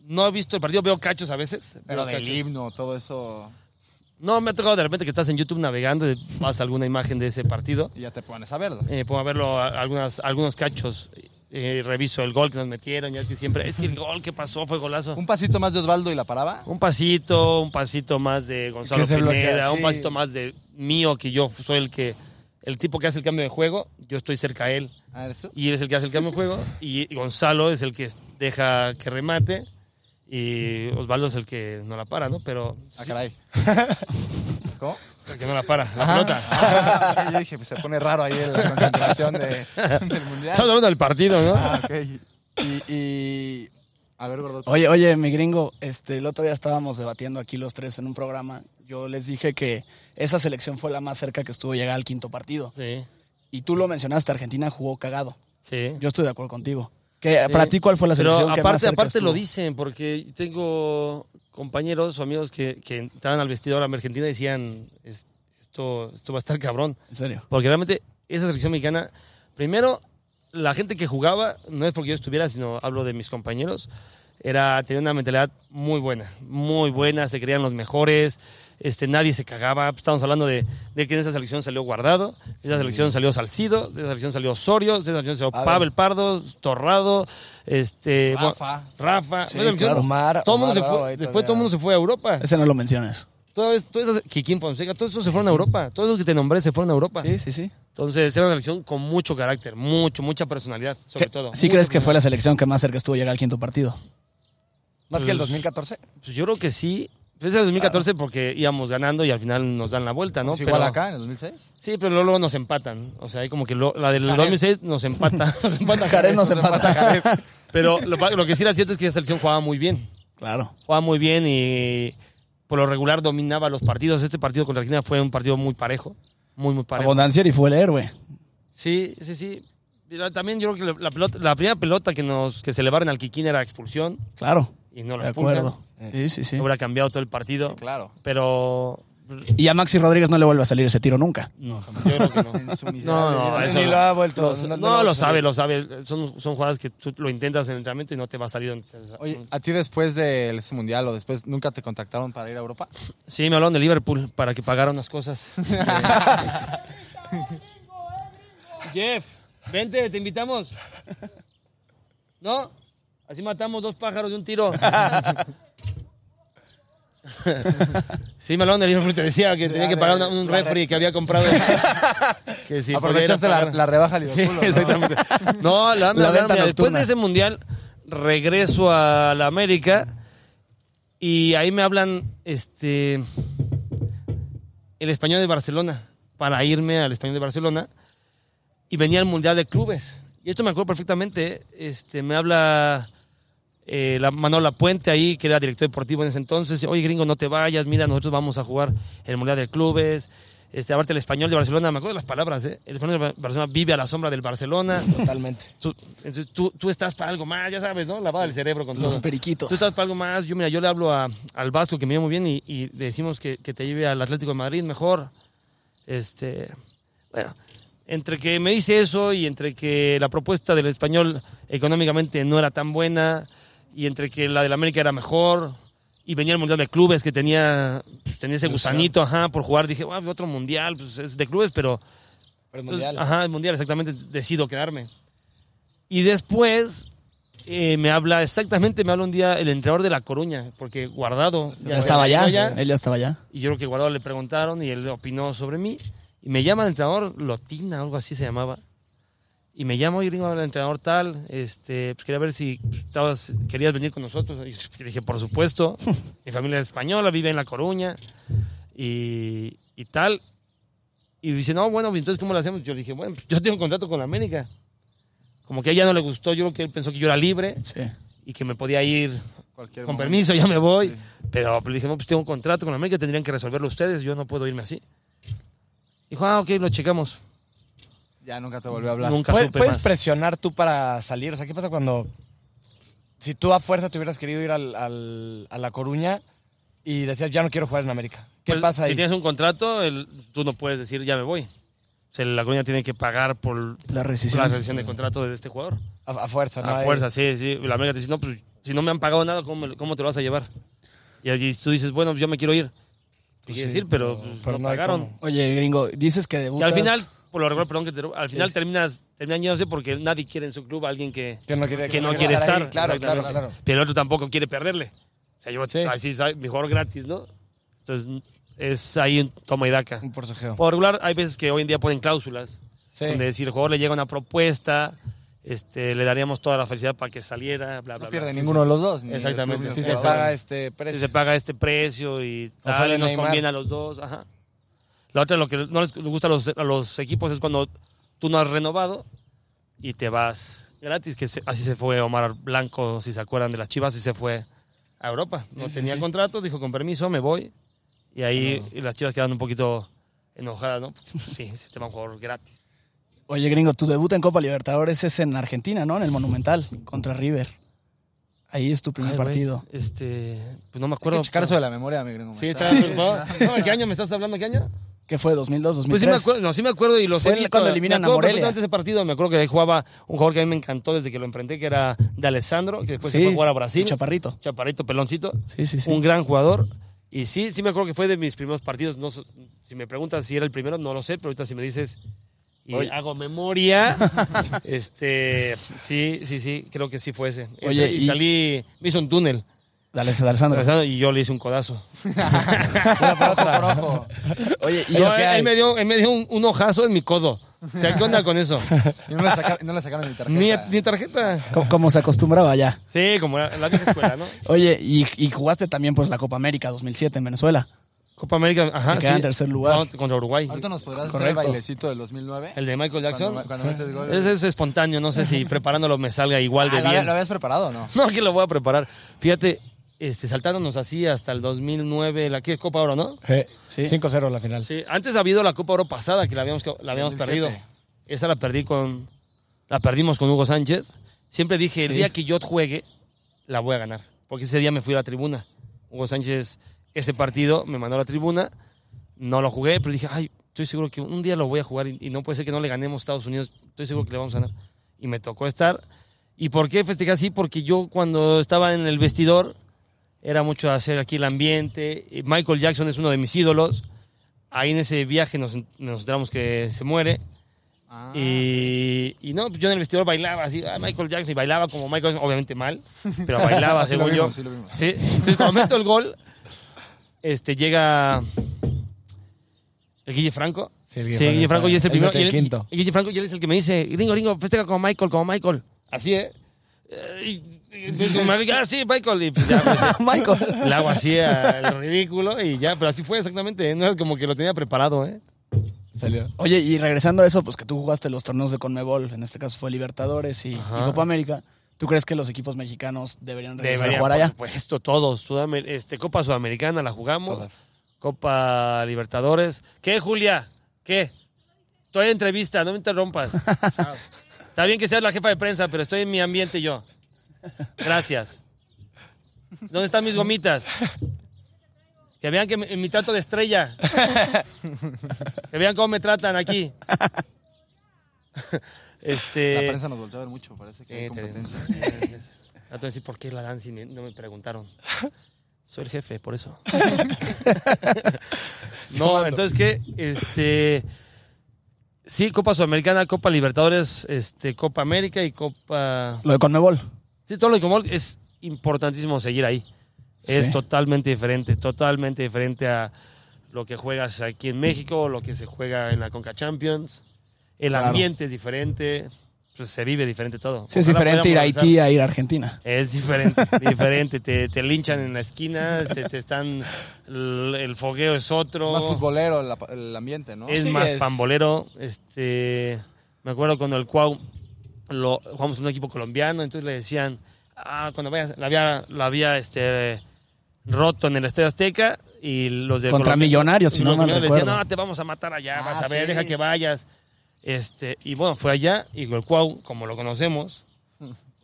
[SPEAKER 2] No he visto el partido, veo cachos a veces.
[SPEAKER 1] Pero del
[SPEAKER 2] cachos.
[SPEAKER 1] himno, todo eso...
[SPEAKER 2] No, me ha tocado de repente que estás en YouTube navegando y vas a alguna imagen de ese partido.
[SPEAKER 1] Y ya te pones a verlo.
[SPEAKER 2] Eh, puedo verlo a- algunas, algunos cachos. Eh, reviso el gol que nos metieron, ya que siempre. Es que el gol que pasó fue golazo.
[SPEAKER 1] Un pasito más de Osvaldo y la paraba.
[SPEAKER 2] Un pasito, un pasito más de Gonzalo
[SPEAKER 3] se bloquea,
[SPEAKER 2] Pineda, un
[SPEAKER 3] sí.
[SPEAKER 2] pasito más de mío, que yo soy el que. El tipo que hace el cambio de juego, yo estoy cerca a él.
[SPEAKER 1] Ah, ¿eres tú?
[SPEAKER 2] Y él es el que hace el cambio de juego. Y Gonzalo es el que deja que remate. Y Osvaldo es el que no la para, ¿no? Pero.
[SPEAKER 1] Ah, caray. ¿Cómo?
[SPEAKER 2] el que no la para, la
[SPEAKER 1] Ajá.
[SPEAKER 2] pelota.
[SPEAKER 1] Ah, yo dije, pues se pone raro ahí en la concentración de, del Mundial.
[SPEAKER 2] Estamos hablando del partido, ¿no?
[SPEAKER 1] Ah, ok. Y, y... A ver, gordo.
[SPEAKER 5] Oye, oye, mi gringo, este, el otro día estábamos debatiendo aquí los tres en un programa. Yo les dije que esa selección fue la más cerca que estuvo llegar al quinto partido.
[SPEAKER 2] Sí,
[SPEAKER 5] Y tú lo mencionaste, Argentina jugó cagado.
[SPEAKER 2] sí.
[SPEAKER 5] Yo estoy de acuerdo contigo. ¿Qué,
[SPEAKER 2] Sí.
[SPEAKER 5] ¿Para ti cuál fue la
[SPEAKER 2] Pero
[SPEAKER 5] selección que más
[SPEAKER 2] aparte,
[SPEAKER 5] cerca
[SPEAKER 2] aparte lo dicen, porque tengo compañeros o amigos que, que entraban al vestidor a Argentina y decían, "Es- esto, esto va a estar cabrón.
[SPEAKER 5] En serio.
[SPEAKER 2] Porque realmente esa selección mexicana, primero, la gente que jugaba, no es porque yo estuviera, sino hablo de mis compañeros, era tenía una mentalidad muy buena, muy buena, se creían los mejores, este, nadie se cagaba. Estamos hablando de, de que en esa selección salió Guardado, de esa selección salió Salcido, de esa selección salió Osorio, de esa selección salió
[SPEAKER 5] A
[SPEAKER 2] Pavel Pardo, Torrado, este,
[SPEAKER 1] Rafa.
[SPEAKER 2] Rafa.
[SPEAKER 5] Sí,
[SPEAKER 2] Esa selección,
[SPEAKER 5] claro.
[SPEAKER 3] Omar-
[SPEAKER 2] todo el mundo
[SPEAKER 3] Omar
[SPEAKER 2] se
[SPEAKER 3] Bravo
[SPEAKER 2] fue,
[SPEAKER 3] ahí
[SPEAKER 2] después
[SPEAKER 3] todavía.
[SPEAKER 2] todo el mundo se fue a Europa.
[SPEAKER 5] Ese no lo
[SPEAKER 2] vez, todas esas, Kikín Fonseca, todos esos se fueron a Europa. Todos los que te nombré se fueron a Europa.
[SPEAKER 5] Sí, sí, sí.
[SPEAKER 2] Entonces, era una selección con mucho carácter, mucho, mucha personalidad, sobre
[SPEAKER 5] ¿Qué-
[SPEAKER 2] todo.
[SPEAKER 5] ¿Sí crees que fue la selección que más cerca estuvo llegar al quinto partido?
[SPEAKER 3] ¿Más que el
[SPEAKER 2] Pues-
[SPEAKER 3] 2014?
[SPEAKER 2] Pues yo creo que sí. Pues es el 2014 porque íbamos ganando y al final nos dan la vuelta, ¿no?
[SPEAKER 1] ¿Es igual
[SPEAKER 2] Pero-
[SPEAKER 1] acá en el 2006?
[SPEAKER 2] Sí, pero luego nos empatan. O sea, hay como que lo- la del 2006 nos empata. nos empata
[SPEAKER 5] Jared nos empata.
[SPEAKER 2] Pero lo, lo que sí era cierto es que la selección jugaba muy bien.
[SPEAKER 5] Claro.
[SPEAKER 2] Jugaba muy bien y por lo regular dominaba los partidos. Este partido contra Argentina fue un partido muy parejo. Muy, muy parejo.
[SPEAKER 5] Abondancieri fue el héroe.
[SPEAKER 2] Sí, sí, sí. Pero También yo creo que la, pelota, la primera pelota que nos que se elevaron al Kikín era expulsión
[SPEAKER 5] Claro.
[SPEAKER 2] y no la
[SPEAKER 5] De
[SPEAKER 2] expulsan.
[SPEAKER 5] acuerdo. Sí, sí, sí.
[SPEAKER 2] Hubiera cambiado todo el partido.
[SPEAKER 1] Claro.
[SPEAKER 2] Pero
[SPEAKER 5] Y a Maxi Rodríguez no le vuelve a salir ese tiro nunca.
[SPEAKER 2] no, yo creo que no.
[SPEAKER 1] En su
[SPEAKER 2] No, no, eso
[SPEAKER 3] Ni
[SPEAKER 2] no.
[SPEAKER 3] lo ha vuelto.
[SPEAKER 2] No,
[SPEAKER 3] no- no
[SPEAKER 2] lo sabe, lo sabe. Son, son jugadas que tú lo intentas en el entrenamiento y no te va a salir.
[SPEAKER 1] Oye, ¿a ti después de ese mundial o después nunca te contactaron para ir a Europa?
[SPEAKER 2] Sí, me hablaron de Liverpool para que pagara unas cosas. Jeff, vente, te invitamos. ¿No? Así matamos dos pájaros de un tiro. Sí, me hablaron de Liverpool, te decía que tenía que pagar una- un refri que había comprado. Que si
[SPEAKER 1] Aprovechaste la,
[SPEAKER 2] pagar.
[SPEAKER 1] la rebaja
[SPEAKER 2] Sí,
[SPEAKER 1] Liverpool. ¿o no?
[SPEAKER 2] exactamente. No, la,
[SPEAKER 5] La
[SPEAKER 2] hablaron,
[SPEAKER 5] venta
[SPEAKER 2] mira, después
[SPEAKER 5] nocturna.
[SPEAKER 2] de ese mundial regreso a la América y ahí me hablan este el español de Barcelona para irme al español de Barcelona y venía el mundial de clubes. Y esto me acuerdo perfectamente. Este me habla eh, la, Manuel Lapuente ahí, que era director deportivo en ese entonces. Oye, gringo, no te vayas, mira, nosotros vamos a jugar el mundial de clubes. Este, aparte el español de Barcelona, me acuerdo de las palabras, ¿eh? El español de Barcelona vive a la sombra del Barcelona.
[SPEAKER 3] Totalmente.
[SPEAKER 2] Tú, entonces, tú, tú estás para algo más, ya sabes, ¿no? Lavada el cerebro con
[SPEAKER 5] Los
[SPEAKER 2] todo.
[SPEAKER 5] periquitos.
[SPEAKER 2] Tú estás para algo más. Yo, mira, yo le hablo a- al Vasco, que me lleva muy bien, y, y le decimos que, que te lleve al Atlético de Madrid mejor. Este, bueno, entre que me dice eso y entre que la propuesta del español económicamente no era tan buena y entre que la del América era mejor y venía el Mundial de Clubes que tenía, pues, tenía ese gusanito, ajá, por jugar, dije, "Guau, otro Mundial, pues es de clubes, pero...
[SPEAKER 3] Pero
[SPEAKER 2] entonces,
[SPEAKER 3] mundial.
[SPEAKER 2] ajá, el Mundial, exactamente, decido quedarme. Y después eh, me habla, exactamente, me habla un día el entrenador de La Coruña, porque Guardado...
[SPEAKER 5] Ya estaba
[SPEAKER 2] ya
[SPEAKER 5] allá. Él ya estaba allá.
[SPEAKER 2] y yo creo que Guardado le preguntaron y él opinó sobre mí. Y me llama el entrenador Lotina, algo así se llamaba. Y me llamo y gringo, el entrenador tal, este, pues quería ver si pues, estabas, querías venir con nosotros. Y dije, por supuesto, mi familia es española, vive en La Coruña y, y tal. Y dice, no, bueno, entonces, ¿cómo lo hacemos? Yo le dije, bueno, pues, yo tengo un contrato con la América. Como que a ella no le gustó, yo creo que él pensó que yo era libre
[SPEAKER 5] Sí.
[SPEAKER 2] y que me podía ir
[SPEAKER 1] Cualquier
[SPEAKER 2] con
[SPEAKER 1] momento.
[SPEAKER 2] permiso, ya me voy.
[SPEAKER 1] Sí.
[SPEAKER 2] Pero pues, le dije, no, pues tengo un contrato con la América, tendrían que resolverlo ustedes, yo no puedo irme así. Dijo, ah, ok, lo checamos.
[SPEAKER 1] Ya nunca te volvió a hablar.
[SPEAKER 2] Nunca
[SPEAKER 3] ¿Puedes,
[SPEAKER 2] supe
[SPEAKER 3] puedes
[SPEAKER 2] más.
[SPEAKER 3] presionar tú para salir? O sea, ¿qué pasa cuando... Si tú a fuerza te hubieras querido ir al, al- a La Coruña y decías, ya no quiero jugar en América. ¿Qué
[SPEAKER 2] Pues,
[SPEAKER 3] pasa ahí?
[SPEAKER 2] Si tienes un contrato, el- tú no puedes decir, ya me voy. O sea, la Coruña tiene que pagar por
[SPEAKER 5] La rescisión.
[SPEAKER 2] la rescisión de contrato de este jugador.
[SPEAKER 3] A, a fuerza, ¿no?
[SPEAKER 2] A
[SPEAKER 3] Hay-
[SPEAKER 2] fuerza, sí, sí. La América te dice, no, pues si no me han pagado nada, ¿cómo, me- cómo te lo vas a llevar? Y allí tú dices, bueno, yo me quiero ir.
[SPEAKER 3] Pues
[SPEAKER 2] Quiere
[SPEAKER 3] sí,
[SPEAKER 2] decir, pero,
[SPEAKER 3] pero-
[SPEAKER 2] pues,
[SPEAKER 3] pero
[SPEAKER 2] no,
[SPEAKER 3] no hay
[SPEAKER 2] pagaron.
[SPEAKER 3] cómo.
[SPEAKER 5] Oye, gringo, dices que debutas...
[SPEAKER 2] al final, por lo regular, perdón, que te- al final
[SPEAKER 3] Sí.
[SPEAKER 2] terminas, terminan yéndose porque nadie quiere en su club a alguien que,
[SPEAKER 3] Que no quiere,
[SPEAKER 2] que no quiere
[SPEAKER 3] ahí.
[SPEAKER 2] estar.
[SPEAKER 3] Claro, claro, claro.
[SPEAKER 2] Pero el otro tampoco quiere perderle. O sea, yo
[SPEAKER 3] Sí.
[SPEAKER 2] así mejor gratis, ¿no? Entonces, es ahí un toma y daca.
[SPEAKER 3] Un porcejeo.
[SPEAKER 2] Por regular, hay veces que hoy en día ponen cláusulas.
[SPEAKER 3] Sí.
[SPEAKER 2] Donde si el jugador le llega una propuesta, este, le daríamos toda la felicidad para que saliera, bla, bla,
[SPEAKER 1] No
[SPEAKER 2] bla.
[SPEAKER 1] pierde
[SPEAKER 2] Sí,
[SPEAKER 1] ninguno de los dos.
[SPEAKER 2] Exactamente.
[SPEAKER 3] Si se paga este
[SPEAKER 2] Si
[SPEAKER 3] precio.
[SPEAKER 2] se paga este precio y tal, nos conviene a los dos. Ajá. La otra, lo que no les gusta a los, a los equipos es cuando tú no has renovado y te vas gratis, que se- así se fue Omar Blanco, si se acuerdan de las Chivas, y se fue a Europa. No tenía contrato, dijo con permiso, me voy. Y ahí y las Chivas quedan un poquito enojadas, ¿no? Porque, pues, sí, se te va un jugador gratis.
[SPEAKER 5] Oye, gringo, tu debut en Copa Libertadores es en Argentina, ¿no? En el Monumental, contra River. Ahí es tu primer
[SPEAKER 2] Ay,
[SPEAKER 5] partido.
[SPEAKER 2] Este, pues no me
[SPEAKER 1] Hay
[SPEAKER 2] acuerdo.
[SPEAKER 1] que checar
[SPEAKER 2] pero-
[SPEAKER 1] eso de la memoria, mi gringo.
[SPEAKER 2] Sí, está
[SPEAKER 1] está-
[SPEAKER 2] preocupado. No, ¿Qué año me estás hablando? ¿Qué año?
[SPEAKER 5] ¿Qué fue? ¿2002, 2003?
[SPEAKER 2] Pues sí me acuerdo, no, sí me acuerdo y los
[SPEAKER 5] Fue
[SPEAKER 2] he visto.
[SPEAKER 5] cuando eliminan
[SPEAKER 2] me
[SPEAKER 5] a Morelia.
[SPEAKER 2] perfectamente ese partido, me acuerdo que ahí jugaba un jugador que a mí me encantó desde que lo enfrenté, que era de Alessandro, que después se
[SPEAKER 5] Sí,
[SPEAKER 2] fue a jugar a Brasil.
[SPEAKER 5] Chaparrito.
[SPEAKER 2] Chaparrito, peloncito.
[SPEAKER 5] Sí, sí, sí.
[SPEAKER 2] Un gran jugador. Y sí, sí me acuerdo que fue de mis primeros partidos. No, si me preguntas si era el primero, no lo sé, pero ahorita si me dices y
[SPEAKER 5] Oye.
[SPEAKER 2] hago memoria, este, sí, sí, sí, creo que sí fue ese.
[SPEAKER 5] Oye,
[SPEAKER 2] y,
[SPEAKER 5] y-
[SPEAKER 2] salí, me hizo un túnel
[SPEAKER 5] Dale, Alessandro.
[SPEAKER 2] y yo le hice un codazo.
[SPEAKER 5] Oye, y
[SPEAKER 2] No,
[SPEAKER 5] es que
[SPEAKER 2] él,
[SPEAKER 5] hay-
[SPEAKER 2] me dio, él me dio un, un ojazo en mi codo. O sea, ¿qué onda con eso?
[SPEAKER 1] Y no le sacaron, no le sacaron ni tarjeta.
[SPEAKER 2] Ni, ni tarjeta.
[SPEAKER 5] co- como se acostumbraba ya.
[SPEAKER 2] Sí, como la, la vieja escuela, ¿no?
[SPEAKER 5] Oye, y, y jugaste también pues la Copa América 2007 en Venezuela.
[SPEAKER 2] Copa América, ajá. Sí.
[SPEAKER 5] en tercer lugar.
[SPEAKER 2] No, contra Uruguay.
[SPEAKER 1] Ahorita nos podrás hacer
[SPEAKER 5] Correcto.
[SPEAKER 1] el bailecito del 2009.
[SPEAKER 2] El de Michael Jackson.
[SPEAKER 1] Cuando, cuando metes gol.
[SPEAKER 2] Ese es espontáneo, no sé si preparándolo me salga igual de
[SPEAKER 1] Ah, ¿lo,
[SPEAKER 2] bien.
[SPEAKER 1] ¿Lo habías preparado o no?
[SPEAKER 2] No, que lo voy a preparar. Fíjate, este, saltándonos así hasta el 2009, la que Copa Oro, ¿no?
[SPEAKER 5] Sí.
[SPEAKER 3] 5-0 la final.
[SPEAKER 2] Sí, antes ha habido la Copa Oro pasada que la habíamos, la habíamos
[SPEAKER 1] 2007.
[SPEAKER 2] perdido. Esa la perdí con la perdimos con Hugo Sánchez. Siempre dije, el
[SPEAKER 5] Sí.
[SPEAKER 2] día que yo juegue, la voy a ganar. Porque ese día me fui a la tribuna. Hugo Sánchez, ese partido, me mandó a la tribuna. No lo jugué, pero dije, ay, estoy seguro que un día lo voy a jugar y, y no puede ser que no le ganemos a Estados Unidos. Estoy seguro que le vamos a ganar. Y me tocó estar. ¿Y por qué festejar así? Porque yo cuando estaba en el vestidor era mucho hacer aquí el ambiente. Michael Jackson es uno de mis ídolos. Ahí en ese viaje nos, nos enteramos que se muere.
[SPEAKER 1] Ah.
[SPEAKER 2] Y, y no, pues yo en el vestidor bailaba así, ah, Michael Jackson, y bailaba como Michael Jackson, obviamente mal, pero bailaba
[SPEAKER 1] Sí lo
[SPEAKER 2] según
[SPEAKER 1] vimos,
[SPEAKER 2] yo.
[SPEAKER 1] sí lo vimos.
[SPEAKER 2] Sí, entonces cuando meto el gol, este, llega el Guille Franco.
[SPEAKER 3] Sí, el
[SPEAKER 2] Sí,
[SPEAKER 3] Guille
[SPEAKER 2] Guille
[SPEAKER 3] Franco
[SPEAKER 2] Franco y es el primero. Y
[SPEAKER 3] el
[SPEAKER 2] el,
[SPEAKER 3] quinto.
[SPEAKER 2] y Guille Franco y él es el que me dice, gringo, gringo, festeja como Michael, como Michael. Así, ¿eh? Eh, Y, ah, sí, Michael. Y pues ya, pues,
[SPEAKER 5] Michael.
[SPEAKER 2] le hago así al ridículo y ya, pero así fue exactamente. ¿eh? No es como que lo tenía preparado, ¿eh?
[SPEAKER 3] Salió.
[SPEAKER 5] Oye, y regresando a eso, pues que tú jugaste los torneos de Conmebol, en este caso fue Libertadores y. Copa América. ¿Tú crees que los equipos mexicanos deberían regresar
[SPEAKER 2] Debería,
[SPEAKER 5] a jugar
[SPEAKER 2] por
[SPEAKER 5] allá?
[SPEAKER 2] supuesto, todos. Sudamer- este, Copa Sudamericana la jugamos.
[SPEAKER 3] Todas.
[SPEAKER 2] Copa Libertadores. ¿Qué, Julia? ¿Qué? Estoy en entrevista, no me interrumpas. Está bien que seas la jefa de prensa, pero estoy en mi ambiente yo. Gracias. ¿Dónde están mis gomitas? Que vean que mi, mi trato de estrella. Que vean cómo me tratan aquí. Este.
[SPEAKER 1] La prensa nos volteó a ver mucho, parece que hay
[SPEAKER 2] Sí,
[SPEAKER 1] competencia.
[SPEAKER 2] te- Trato de decir por qué la dan si no me preguntaron. Soy el jefe, por eso. no, entonces que este sí, Copa Sudamericana, Copa Libertadores, este Copa América y Copa
[SPEAKER 5] Lo de Conmebol.
[SPEAKER 2] Sí, todo lo que es importantísimo seguir ahí. Es
[SPEAKER 5] Sí.
[SPEAKER 2] totalmente diferente, totalmente diferente a lo que juegas aquí en México, lo que se juega en la Conca Champions. El
[SPEAKER 5] Claro.
[SPEAKER 2] ambiente es diferente. pues se vive diferente todo.
[SPEAKER 5] Sí, es diferente ir a Haití a ir a Argentina.
[SPEAKER 2] es diferente, diferente. Te, te linchan en la esquina, se te están. El, el fogueo es otro.
[SPEAKER 1] Más futbolero el ambiente, ¿no?
[SPEAKER 2] es
[SPEAKER 5] Sí,
[SPEAKER 2] más
[SPEAKER 5] es-
[SPEAKER 2] pambolero. Este, me acuerdo cuando el Cuau lo, jugamos en un equipo colombiano, entonces le decían, ah, cuando vayas, la había, la había este, roto en el Estadio Azteca y los de
[SPEAKER 5] Contra
[SPEAKER 2] Colombia-
[SPEAKER 5] Millonarios, si
[SPEAKER 2] y
[SPEAKER 5] no
[SPEAKER 2] colombianos le decían, no, te vamos a matar allá,
[SPEAKER 1] Ah,
[SPEAKER 2] vas a ver,
[SPEAKER 1] sí.
[SPEAKER 2] deja que vayas. Este, y bueno, fue allá y el Cuau, como lo conocemos,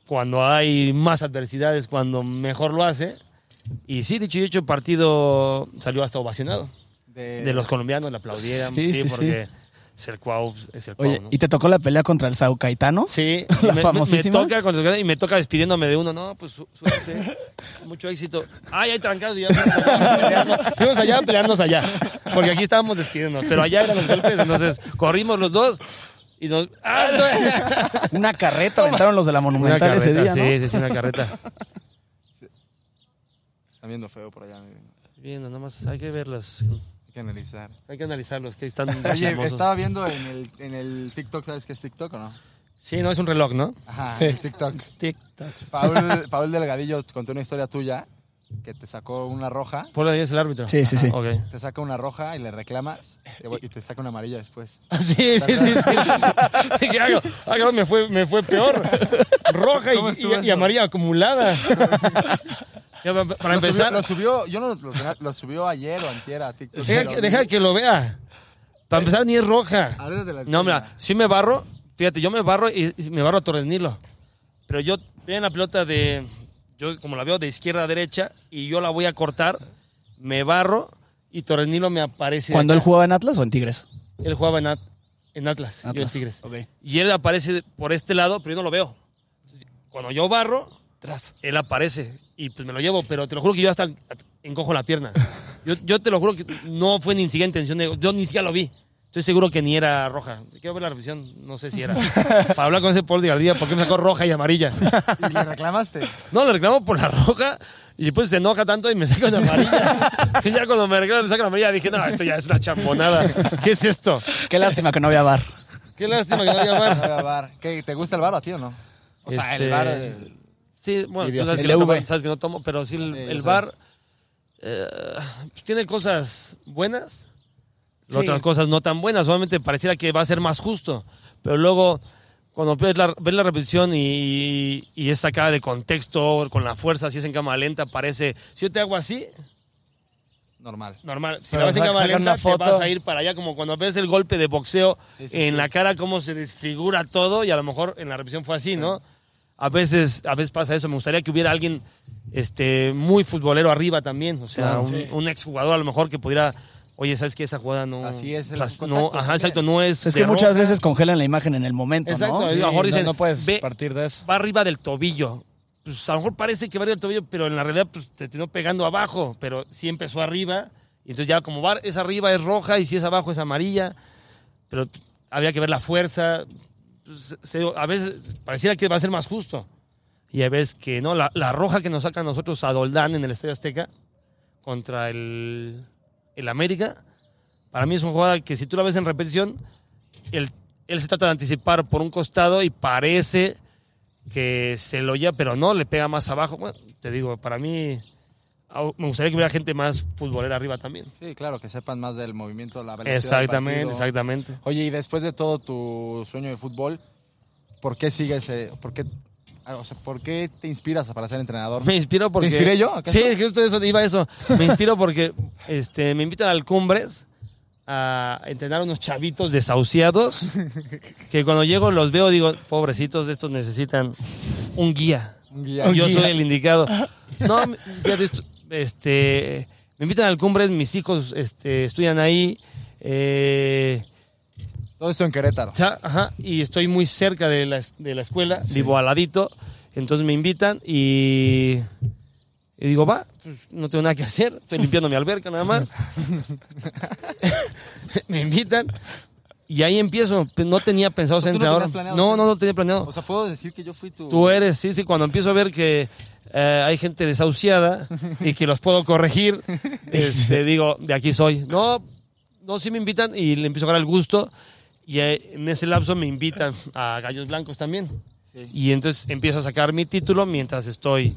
[SPEAKER 2] cuando hay más adversidades, cuando mejor lo hace. Y sí, dicho y hecho, el partido salió hasta ovacionado de los colombianos le aplaudieran,
[SPEAKER 5] Sí,
[SPEAKER 2] sí,
[SPEAKER 5] sí,
[SPEAKER 2] porque el Cuau, es el Cuau,
[SPEAKER 5] Oye,
[SPEAKER 2] ¿no?
[SPEAKER 5] ¿y te tocó la pelea contra el Sao Caetano?
[SPEAKER 2] Sí,
[SPEAKER 5] la
[SPEAKER 2] me, me- me
[SPEAKER 5] famosísima.
[SPEAKER 2] toca y me toca despidiéndome de uno, no, pues su- suerte, mucho éxito. Ay, hay trancados y ya fuimos allá, a pelearnos- fuimos allá a pelearnos allá, porque aquí estábamos despidiéndonos, pero allá eran los golpes, entonces corrimos los dos y nos... ¡Ah, no!
[SPEAKER 5] Una carreta aventaron los de la
[SPEAKER 2] Una
[SPEAKER 5] Monumental ese
[SPEAKER 2] carreta,
[SPEAKER 5] día, ¿no?
[SPEAKER 2] sí, sí, sí, una carreta.
[SPEAKER 1] Está viendo feo por allá. miren.
[SPEAKER 2] Viendo, nada más hay que verlos,
[SPEAKER 1] que analizar.
[SPEAKER 2] hay que analizarlos, que están
[SPEAKER 1] Oye, estaba viendo en el, en el TikTok, ¿sabes qué es TikTok o no?
[SPEAKER 2] Sí, no, es un reloj, ¿no?
[SPEAKER 1] Ajá,
[SPEAKER 5] Sí.
[SPEAKER 1] el TikTok.
[SPEAKER 2] Tic-tac.
[SPEAKER 1] Paul, Paul Delgadillo contó una historia tuya que te sacó una roja.
[SPEAKER 2] Paul ahí es el árbitro.
[SPEAKER 5] Sí, sí, sí.
[SPEAKER 2] Ok.
[SPEAKER 1] Te saca una roja y le reclamas y te saca una amarilla después.
[SPEAKER 2] Ah, Sí, sí, sí, sí. Dije, ah, ah, me fue, me fue peor. Roja
[SPEAKER 1] ¿Cómo
[SPEAKER 2] y, amarilla acumulada. Para
[SPEAKER 1] Lo
[SPEAKER 2] empezar,
[SPEAKER 1] Subió, lo subió, yo no lo, lo subió ayer o antier a TikTok.
[SPEAKER 2] deja, que- deja que lo vea. Para empezar, ni es roja.
[SPEAKER 1] Ahorita te la
[SPEAKER 2] No, mira, si me barro, fíjate, yo me barro y, y me barro a Torres Nilo. Pero yo veo la pelota de, yo como la veo de izquierda a derecha y yo la voy a cortar, me barro y Torres Nilo me aparece.
[SPEAKER 5] ¿Cuando él jugaba en Atlas o en Tigres?
[SPEAKER 2] Él jugaba en, At- en Atlas, yo en
[SPEAKER 5] Atlas.
[SPEAKER 2] Tigres.
[SPEAKER 5] Ok.
[SPEAKER 2] Y él aparece por este lado, pero yo no lo veo. Cuando yo barro,
[SPEAKER 5] Tras.
[SPEAKER 2] él aparece y pues me lo llevo, pero te lo juro que yo hasta encojo la pierna. Yo, yo te lo juro que no fue ni siquiera intención de... Yo ni siquiera lo vi. Estoy seguro que ni era roja. Quiero ver la revisión, no sé si era. Para hablar con ese Paul de Galdía, ¿por qué me sacó roja y amarilla?
[SPEAKER 1] ¿Y le reclamaste?
[SPEAKER 2] No, le reclamo por la roja y después se enoja tanto y me saca una amarilla. y ya cuando me reclama, le saca la amarilla, dije, no, esto ya es una champonada. ¿Qué es esto?
[SPEAKER 5] Qué lástima que no había bar.
[SPEAKER 2] Qué lástima que no haya bar.
[SPEAKER 1] Oiga, Bar, ¿qué, ¿Te gusta el bar a ti o no? O sea,
[SPEAKER 2] Este,
[SPEAKER 1] el bar... el-
[SPEAKER 2] Sí, bueno, tú sabes que, no tomo, sabes que no tomo, pero sí el,
[SPEAKER 1] Sí,
[SPEAKER 2] el
[SPEAKER 1] yo
[SPEAKER 2] bar eh, pues tiene cosas buenas,
[SPEAKER 5] Sí.
[SPEAKER 2] otras cosas no tan buenas. Solamente pareciera que va a ser más justo, pero luego cuando ves la, ves la repetición y, y es sacada de contexto, con la fuerza, si es en cámara lenta, parece, si yo te hago así,
[SPEAKER 1] normal.
[SPEAKER 2] normal. Si
[SPEAKER 3] Pero
[SPEAKER 2] la ves en cámara lenta,
[SPEAKER 3] una
[SPEAKER 2] te vas a ir para allá, como cuando ves el golpe de boxeo
[SPEAKER 1] Sí,
[SPEAKER 2] en la cara, cómo se desfigura todo, y a lo mejor en la repetición fue así, ¿no? A veces, a veces pasa eso. Me gustaría que hubiera alguien este, muy futbolero arriba también. O sea,
[SPEAKER 5] Claro,
[SPEAKER 2] un,
[SPEAKER 5] sí.
[SPEAKER 2] un exjugador a lo mejor que pudiera. Oye, ¿sabes qué? Esa jugada no.
[SPEAKER 1] Así es, el
[SPEAKER 2] no, ajá, exacto, no es.
[SPEAKER 5] Es que muchas veces congelan la imagen en el momento,
[SPEAKER 2] Exacto,
[SPEAKER 5] ¿no?
[SPEAKER 2] a lo mejor
[SPEAKER 3] no-
[SPEAKER 2] dicen,
[SPEAKER 3] no, puedes
[SPEAKER 2] ve-
[SPEAKER 3] partir de eso.
[SPEAKER 2] Va arriba del tobillo. Pues a lo mejor parece que va arriba del tobillo, pero en la realidad pues, te terminó pegando abajo. Pero sí empezó arriba. Y entonces ya como va, es arriba es roja y si es abajo es amarilla. Pero había que ver la fuerza. Se- a veces pareciera que va a ser más justo. Y a veces que no. La, roja que nos saca a nosotros a Doldán en el Estadio Azteca contra el, el América, para mí es una jugada que si tú la ves en repetición, el- él se trata de anticipar por un costado y parece que se lo lleva, pero no, le pega más abajo. Te digo, para mí me gustaría que hubiera gente más futbolera arriba también.
[SPEAKER 1] Sí, claro, que sepan más del movimiento, la velocidad
[SPEAKER 2] Exactamente,
[SPEAKER 1] del
[SPEAKER 2] exactamente.
[SPEAKER 1] Oye, y después de todo tu sueño de fútbol, ¿por qué sigues, eh, por qué, ah, o sea, por qué te inspiras para ser entrenador?
[SPEAKER 2] Me inspiro porque...
[SPEAKER 1] inspiré yo, acaso?
[SPEAKER 2] Sí, justo eso, iba a eso. Me inspiro porque este, me invitan al Cumbres a entrenar unos chavitos desahuciados que cuando llego los veo digo, pobrecitos, estos necesitan un guía.
[SPEAKER 1] Un guía.
[SPEAKER 2] Yo soy el indicado. No, fíjate, este, me invitan al Cumbres, mis hijos este, estudian ahí. eh,
[SPEAKER 1] Todo esto en Querétaro.
[SPEAKER 2] Cha- ajá, y estoy muy cerca de la, de la escuela, vivo al ladito, entonces me invitan y, y digo, va, pues, no tengo nada que hacer, estoy limpiando mi alberca nada más. me invitan y ahí empiezo, Pues, no tenía pensado ser
[SPEAKER 1] ¿Tú no
[SPEAKER 2] entrenador.
[SPEAKER 1] planeado
[SPEAKER 2] No,
[SPEAKER 1] ser-
[SPEAKER 2] no, no tenía planeado.
[SPEAKER 1] O sea, puedo decir que yo fui tu...
[SPEAKER 2] Tú eres, sí, sí, cuando empiezo a ver que eh, hay gente desahuciada y que los puedo corregir, este, digo, de aquí soy. No, no, sí me invitan y le empiezo a agarrar el gusto Y eh, en ese lapso me invitan a Gallos Blancos también.
[SPEAKER 1] Sí.
[SPEAKER 2] Y entonces empiezo a sacar mi título mientras estoy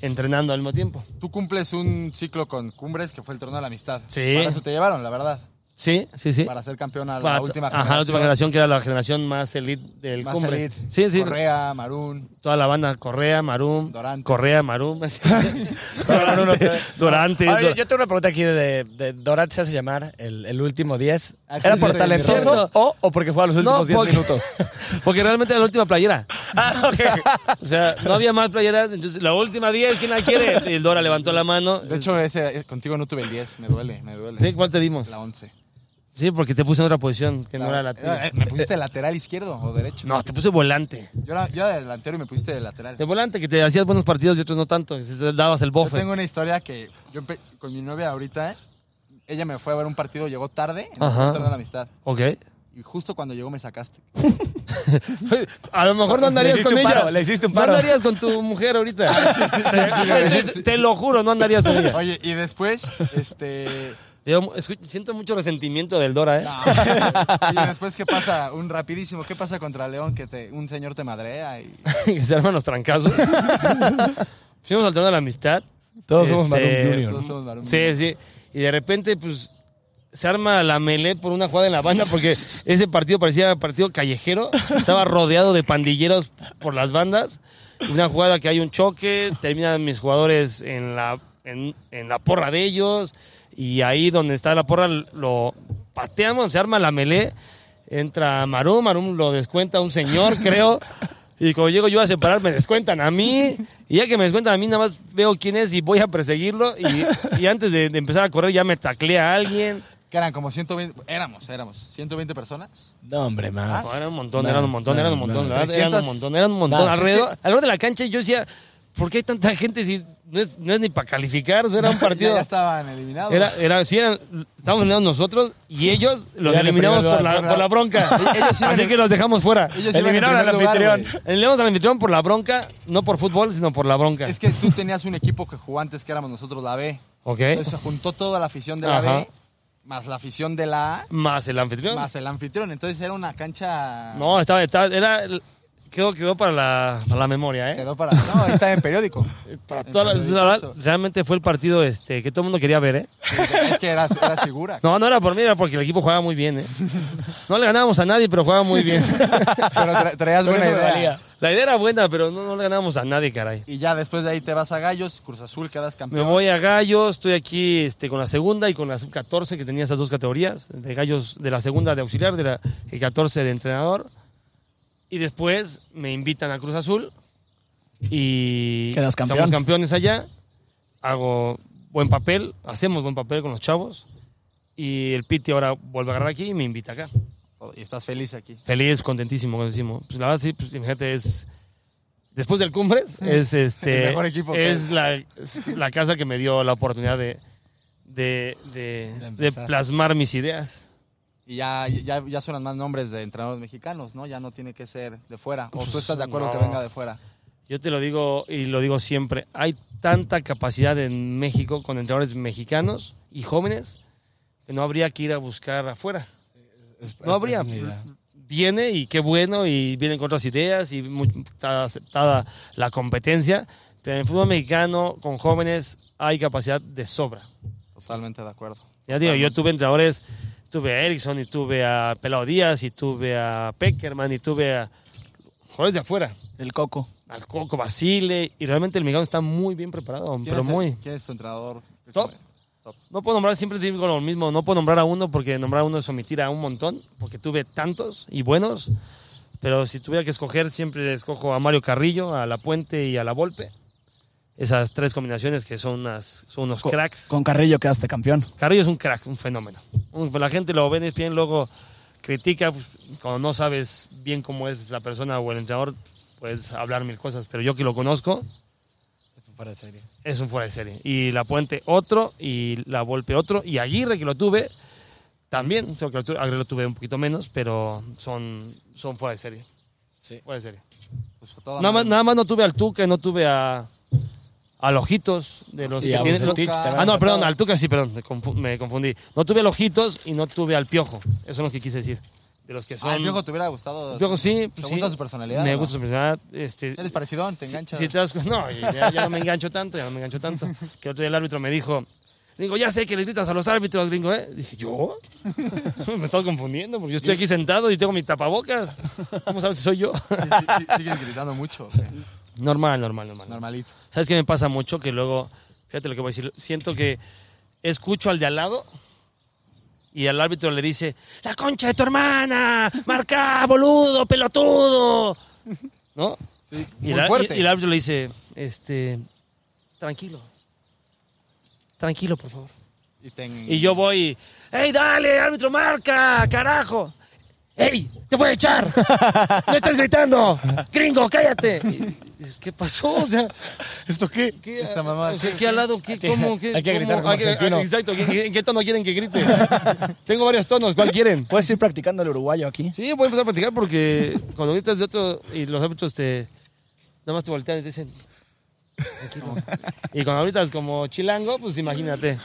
[SPEAKER 2] entrenando al mismo tiempo.
[SPEAKER 1] Tú cumples un ciclo con Cumbres que fue el torneo de la amistad.
[SPEAKER 2] Sí.
[SPEAKER 1] Para eso te llevaron, la verdad.
[SPEAKER 2] Sí, sí, sí.
[SPEAKER 1] Para ser campeón a la
[SPEAKER 2] Para-
[SPEAKER 1] última
[SPEAKER 2] ajá,
[SPEAKER 1] generación.
[SPEAKER 2] la última generación que era la generación más elite del
[SPEAKER 1] Más
[SPEAKER 2] Cumbres.
[SPEAKER 1] elite.
[SPEAKER 2] Sí, sí.
[SPEAKER 1] Correa, Marún.
[SPEAKER 2] Toda la banda, Correa, Marum.
[SPEAKER 1] Dorantes.
[SPEAKER 2] Correa, Marum. Durante.
[SPEAKER 3] Ahora, yo, yo tengo una pregunta aquí de, de se hace llamar el, el último 10.
[SPEAKER 1] Ah,
[SPEAKER 3] ¿Era
[SPEAKER 1] sí,
[SPEAKER 3] por talentoso o, o porque fue a los últimos 10
[SPEAKER 2] porque,
[SPEAKER 3] minutos?
[SPEAKER 2] porque realmente era la última playera.
[SPEAKER 3] Ah, ok.
[SPEAKER 2] O sea, no había más playeras. Entonces, la última 10, ¿quién la quiere? Y el Dora levantó la mano.
[SPEAKER 1] De hecho, ese, contigo no tuve el 10. Me duele, me duele.
[SPEAKER 2] ¿Sí? ¿Cuál te dimos?
[SPEAKER 1] La 11.
[SPEAKER 2] Sí, porque te puse en otra posición que no era la tuya.
[SPEAKER 1] Eh, ¿Me pusiste lateral izquierdo o derecho?
[SPEAKER 2] No, te puse volante.
[SPEAKER 1] Yo era, yo era delantero y me pusiste de lateral.
[SPEAKER 2] De volante, que te hacías buenos partidos y otros no tanto. Dabas el
[SPEAKER 1] Yo
[SPEAKER 2] bofe.
[SPEAKER 1] tengo una historia que yo con mi novia ahorita, ella me fue a ver un partido, llegó tarde en el
[SPEAKER 2] Ajá.
[SPEAKER 1] torneo de la amistad.
[SPEAKER 2] Ok.
[SPEAKER 1] Y justo cuando llegó me sacaste.
[SPEAKER 2] A lo mejor no andarías con ella.
[SPEAKER 3] paro, le hiciste un
[SPEAKER 2] No
[SPEAKER 3] paro.
[SPEAKER 2] andarías con tu mujer ahorita. Sí, sí, sí, Te lo juro, no andarías con ella.
[SPEAKER 1] Oye, y después, este...
[SPEAKER 2] Yo siento mucho resentimiento del Dora, ¿eh?
[SPEAKER 1] y después, ¿qué pasa? Un rapidísimo, ¿qué pasa contra León? Que te, un señor te madrea y...
[SPEAKER 2] que se arman los trancazos. Fuimos al torneo de la amistad.
[SPEAKER 3] Todos somos Maroon
[SPEAKER 2] Este,
[SPEAKER 3] Junior.
[SPEAKER 1] Todos somos varones.
[SPEAKER 2] Sí, sí. Y de repente, pues, se arma la melee por una jugada en la banda porque ese partido parecía partido callejero. Estaba rodeado de pandilleros por las bandas. Una jugada que hay un choque, terminan mis jugadores en la, en, en la porra de ellos. Y ahí donde está la porra lo pateamos, se arma la melee. Entra Marum, Marum lo descuenta un señor, creo. Y cuando llego yo a separar, me descuentan a mí. Y ya que me descuentan a mí, nada más veo quién es y voy a perseguirlo. Y, y antes de, de empezar a correr, ya me taclea a alguien.
[SPEAKER 1] Que eran como 120... Éramos, éramos. 120 personas.
[SPEAKER 3] No, hombre, más.
[SPEAKER 2] No, eran un montón,
[SPEAKER 3] Más,
[SPEAKER 2] eran un montón,
[SPEAKER 3] más,
[SPEAKER 2] eran un montón.
[SPEAKER 3] más.
[SPEAKER 2] Eran un
[SPEAKER 1] 300.
[SPEAKER 2] montón, eran un montón. Alrededor, alrededor de la cancha yo decía, ¿por qué hay tanta gente si no es, no es ni para calificar? O sea, era un partido...
[SPEAKER 1] ya estaban eliminados.
[SPEAKER 2] Era, era, sí, eran, estábamos eliminados nosotros y ellos los
[SPEAKER 3] Ya
[SPEAKER 2] eliminamos por la, por la bronca.
[SPEAKER 1] Ellos
[SPEAKER 2] Así que los dejamos fuera.
[SPEAKER 3] Eliminaron al anfitrión.
[SPEAKER 2] Eliminamos al anfitrión por la bronca, no por fútbol, sino por la bronca.
[SPEAKER 1] Es que tú tenías un equipo que jugó antes que éramos nosotros la B.
[SPEAKER 2] ¿Ok?
[SPEAKER 1] Entonces se juntó toda la afición de la
[SPEAKER 2] Ajá.
[SPEAKER 1] B, más la afición de la A,
[SPEAKER 2] Más el anfitrión.
[SPEAKER 1] más el anfitrión. Entonces era una cancha...
[SPEAKER 2] No, estaba, estaba- era, quedó, quedó para la, para la memoria, ¿eh?
[SPEAKER 1] Quedó para... No, está en periódico.
[SPEAKER 2] Para
[SPEAKER 1] En
[SPEAKER 2] toda
[SPEAKER 1] periódico
[SPEAKER 2] la realmente fue el partido este, que todo el mundo quería ver, ¿eh?
[SPEAKER 1] Es que eras, eras figura.
[SPEAKER 2] No, no era por mí, era porque el equipo jugaba muy bien, ¿eh? No le ganábamos a nadie, pero jugaba muy bien.
[SPEAKER 1] Pero tra- traías buena
[SPEAKER 3] me
[SPEAKER 1] idea.
[SPEAKER 2] La idea era buena, pero no, no le ganábamos a nadie, caray.
[SPEAKER 1] Y ya después de ahí te vas a Gallos, Cruz Azul, quedas
[SPEAKER 2] Me
[SPEAKER 1] campeón.
[SPEAKER 2] voy a Gallos, estoy aquí este, con la segunda y con la sub-14, que tenía esas dos categorías, de Gallos de la segunda de auxiliar, de la y 14 de entrenador. Y después me invitan a Cruz Azul y
[SPEAKER 5] Quedas campeón.
[SPEAKER 2] somos campeones allá. Hago buen papel, hacemos buen papel con los chavos. Y el Piti ahora vuelve a agarrar aquí y me invita acá.
[SPEAKER 1] Y estás feliz aquí.
[SPEAKER 2] Feliz, contentísimo, contentísimo. Pues la verdad sí, pues imagínate, es... Después del cumbre, es este...
[SPEAKER 1] El mejor equipo
[SPEAKER 2] Es la, es la casa que me dio la oportunidad de, de, de, de
[SPEAKER 3] empezar.
[SPEAKER 2] plasmar mis ideas.
[SPEAKER 1] Y ya, ya, ya suenan más nombres de entrenadores mexicanos, ¿no? Ya no tiene que ser de fuera. ¿O tú estás de acuerdo
[SPEAKER 2] no.
[SPEAKER 1] que venga de fuera?
[SPEAKER 2] Yo te lo digo y lo digo siempre, hay tanta capacidad en México con entrenadores mexicanos y jóvenes que no habría que ir a buscar afuera. No habría. Viene y qué bueno y vienen con otras ideas y muy- está aceptada la competencia, pero en el fútbol mexicano con jóvenes hay capacidad de sobra.
[SPEAKER 1] Totalmente de acuerdo.
[SPEAKER 2] Ya digo, yo tuve entrenadores, tuve a Erickson y tuve a Pelao Díaz y tuve a Peckerman y tuve a jugadores de afuera,
[SPEAKER 5] El Coco.
[SPEAKER 2] al Coco Basile y realmente el mexicano está muy bien preparado,
[SPEAKER 1] ¿Quién,
[SPEAKER 2] pero
[SPEAKER 1] es el-
[SPEAKER 2] muy.
[SPEAKER 1] ¿Quién es tu entrenador?
[SPEAKER 2] Top.
[SPEAKER 1] Top.
[SPEAKER 2] No puedo nombrar, siempre digo lo mismo, no puedo nombrar a uno porque nombrar a uno es omitir a un montón, porque tuve tantos y buenos, pero si tuviera que escoger, siempre escojo a Mario Carrillo, a La Puente y a La Volpe. Esas tres combinaciones que son, unas, son unos cracks.
[SPEAKER 5] Con Carrillo quedaste campeón.
[SPEAKER 2] Carrillo es un crack, un fenómeno. Un- La gente lo ve bien, luego critica, pues, cuando no sabes bien cómo es la persona o el entrenador, puedes hablar mil cosas, pero yo que lo conozco,
[SPEAKER 3] Fuera de serie.
[SPEAKER 2] es un fuera de serie. Y La Puente otro, y La Volpe otro, y Aguirre que lo tuve, también, solo que lo lo tuve un poquito menos, pero son, son fuera de serie.
[SPEAKER 3] Sí.
[SPEAKER 2] Fuera de serie.
[SPEAKER 1] Pues,
[SPEAKER 2] Nada más, nada más no tuve al Tuca, no tuve a, a Lojitos, de los
[SPEAKER 3] Y
[SPEAKER 2] que tienen-
[SPEAKER 3] Bucetich
[SPEAKER 2] lo-. Ah, no, perdón, al Tuca sí, perdón, me confu- me confundí. No tuve al Ojitos y no tuve al Piojo, eso es lo que quise decir. de los que son...
[SPEAKER 1] Ah, el Piojo te hubiera gustado.
[SPEAKER 2] El Piojo sí.
[SPEAKER 1] ¿Te
[SPEAKER 2] pues,
[SPEAKER 1] gusta
[SPEAKER 2] sí.
[SPEAKER 1] su personalidad?
[SPEAKER 2] Me
[SPEAKER 1] no?
[SPEAKER 2] gusta su personalidad. Este,
[SPEAKER 1] Eres parecidón, te
[SPEAKER 2] si-
[SPEAKER 1] enganchas.
[SPEAKER 2] si te das no, ya, ya no me engancho tanto, ya no me engancho tanto. Que otro día el árbitro me dijo, Gringo, ya sé que le gritas a los árbitros, gringo, ¿eh? Dije, ¿yo? me estás confundiendo porque yo estoy aquí sentado y tengo mi tapabocas. ¿Cómo sabes si soy yo?
[SPEAKER 1] Sí, sí, sí, sigues gritando mucho. ¿o qué?
[SPEAKER 2] Normal, normal, normal.
[SPEAKER 1] Normalito.
[SPEAKER 2] ¿Sabes qué me pasa mucho? Que luego, fíjate lo que voy a decir, siento que escucho al de al lado y al árbitro le dice, la concha de tu hermana, marca, boludo, pelotudo. ¿No?
[SPEAKER 1] Sí,
[SPEAKER 2] Y
[SPEAKER 1] muy
[SPEAKER 2] el,
[SPEAKER 1] fuerte.
[SPEAKER 2] y el árbitro le dice, este, tranquilo, tranquilo, por favor.
[SPEAKER 1] Y,
[SPEAKER 2] Y yo voy, ¡Ey, dale, árbitro, marca, carajo! ¡Ey, te voy a echar! ¡No estás gritando! ¡Gringo, cállate! Dices, ¿Qué pasó? O sea,
[SPEAKER 3] ¿Esto qué?
[SPEAKER 2] ¿qué,
[SPEAKER 1] Esa mamá.
[SPEAKER 2] o sea, ¿qué al lado? ¿Qué,
[SPEAKER 3] Hay que-
[SPEAKER 2] cómo, qué,
[SPEAKER 3] hay que gritar como argentino.
[SPEAKER 2] Exacto, ¿qué- ¿en qué tono quieren que grite? Tengo varios tonos, ¿cuál quieren?
[SPEAKER 5] Puedes ir practicando el uruguayo aquí.
[SPEAKER 2] Sí, voy a empezar a platicar porque cuando gritas de otro y los árbitros te... Nada más te voltean y te dicen... Tranquilo. Y cuando gritas como chilango, pues imagínate.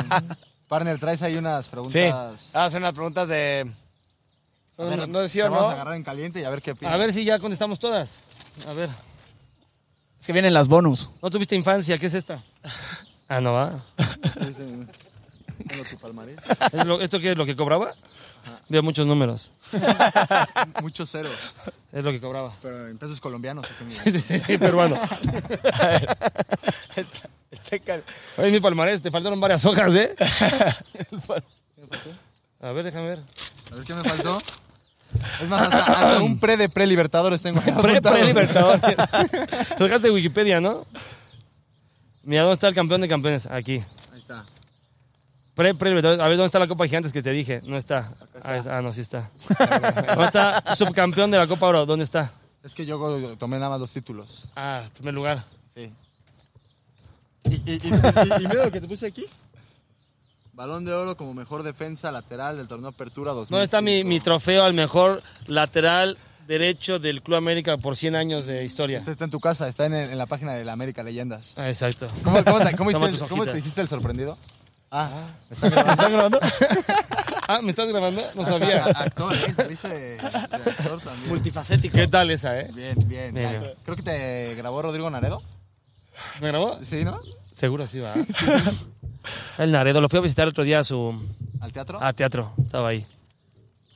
[SPEAKER 1] Partner, traes ahí unas
[SPEAKER 3] Sí.
[SPEAKER 1] preguntas.
[SPEAKER 3] Ah, son unas preguntas de.
[SPEAKER 1] Ver,
[SPEAKER 3] no, no de sí
[SPEAKER 1] te
[SPEAKER 3] o
[SPEAKER 1] Vamos a
[SPEAKER 3] no.
[SPEAKER 1] agarrar en caliente y a ver qué opinas.
[SPEAKER 2] A ver si ya contestamos todas. A ver.
[SPEAKER 5] Es que vienen las bonus.
[SPEAKER 2] ¿No tuviste infancia? ¿Qué es esta? Ah, no va.
[SPEAKER 1] Tengo tu palmarés.
[SPEAKER 2] ¿Es lo- ¿Esto qué es lo que cobraba? Veo muchos números.
[SPEAKER 1] Muchos ceros.
[SPEAKER 2] Es lo que cobraba.
[SPEAKER 1] Pero en pesos colombianos. ¿o qué me
[SPEAKER 2] Sí, sí, sí, sí, peruano.
[SPEAKER 3] Checa.
[SPEAKER 2] Oye, mi palmarés, te faltaron varias hojas, ¿eh? A ver, déjame ver.
[SPEAKER 1] A ver qué me faltó. Es más, hasta, hasta un pre de pre-libertadores tengo ahí
[SPEAKER 2] Pre,
[SPEAKER 1] apuntado.
[SPEAKER 2] pre Libertador. Te dejaste Wikipedia, ¿no? Mira, ¿dónde está el campeón de campeones? Aquí.
[SPEAKER 1] Ahí está.
[SPEAKER 2] Pre, pre Libertadores. A ver, ¿dónde está la Copa Gigantes que te dije? No está. Ah, Ah, no, sí está. ¿Dónde está subcampeón de la Copa Oro? ¿Dónde está?
[SPEAKER 1] Es que yo tomé nada más dos títulos.
[SPEAKER 2] Ah, primer lugar.
[SPEAKER 1] Sí. Y, y, y, y- y mira lo que te puse aquí. Balón de oro como mejor defensa lateral del torneo Apertura 2005.
[SPEAKER 2] ¿Dónde está mi, mi trofeo al mejor lateral derecho del Club América por 100 años de historia?
[SPEAKER 1] Este está en tu casa, está en, el- en la página de la América Leyendas.
[SPEAKER 2] Ah, exacto.
[SPEAKER 1] ¿Cómo, cómo te, cómo hiciste el- cómo
[SPEAKER 2] hojitas.
[SPEAKER 1] te hiciste el sorprendido? Ah, ¿me están grabando? ¿Me están grabando?
[SPEAKER 2] Ah, ¿me estás grabando? No sabía.
[SPEAKER 1] Actor, ¿eh? De, de actor también.
[SPEAKER 5] Multifacético.
[SPEAKER 2] ¿Qué tal esa, eh?
[SPEAKER 1] Bien, bien.
[SPEAKER 2] Bien.
[SPEAKER 1] Creo que te grabó Rodrigo Naredo.
[SPEAKER 2] ¿Me grabó?
[SPEAKER 1] Sí, ¿no?
[SPEAKER 2] Seguro sí va. El Naredo, lo fui a visitar el otro día a su
[SPEAKER 1] Al teatro.
[SPEAKER 2] a teatro, estaba ahí.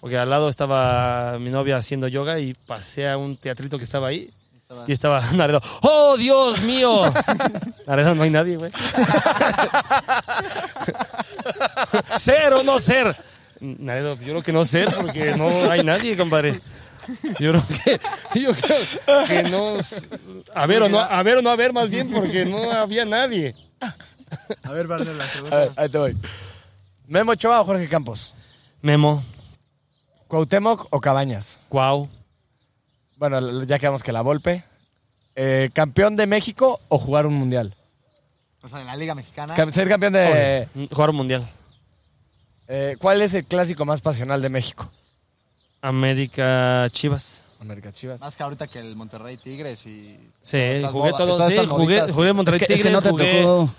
[SPEAKER 2] Porque al lado estaba mi novia haciendo yoga y pasé a un teatrito que estaba ahí
[SPEAKER 1] Estaba-
[SPEAKER 2] y estaba Naredo. ¡Oh, Dios mío! Naredo, no hay nadie, güey. ¿Ser o no ser? Naredo, yo creo que no ser porque no hay nadie, compadre. Yo creo que, yo creo que no. A ver o no, a ver o no a ver más bien porque no había nadie.
[SPEAKER 1] A ver, la
[SPEAKER 3] A
[SPEAKER 1] pregunta.
[SPEAKER 3] ver, ahí te voy. ¿Memo Ochoa o Jorge Campos?
[SPEAKER 2] Memo,
[SPEAKER 3] ¿Cuauhtémoc o Cabañas?
[SPEAKER 2] Cuau,
[SPEAKER 3] Bueno, ya quedamos que la Volpe. Eh, ¿Campeón de México o jugar un mundial?
[SPEAKER 1] O sea, en la Liga Mexicana.
[SPEAKER 3] Cam- Ser campeón de...
[SPEAKER 2] jugar un mundial.
[SPEAKER 3] Eh, ¿Cuál es el clásico más pasional de México?
[SPEAKER 2] América Chivas.
[SPEAKER 3] América Chivas.
[SPEAKER 1] Más que ahorita que el Monterrey Tigres y.
[SPEAKER 2] Sí,
[SPEAKER 1] Estas
[SPEAKER 2] jugué
[SPEAKER 1] modas-
[SPEAKER 2] todo.
[SPEAKER 1] todas
[SPEAKER 2] Sí,
[SPEAKER 1] estas
[SPEAKER 2] jugué,
[SPEAKER 1] moditas.
[SPEAKER 2] jugué Monterrey
[SPEAKER 5] Es que, es que
[SPEAKER 2] Tigres,
[SPEAKER 5] no te
[SPEAKER 2] jugué,
[SPEAKER 5] tocó.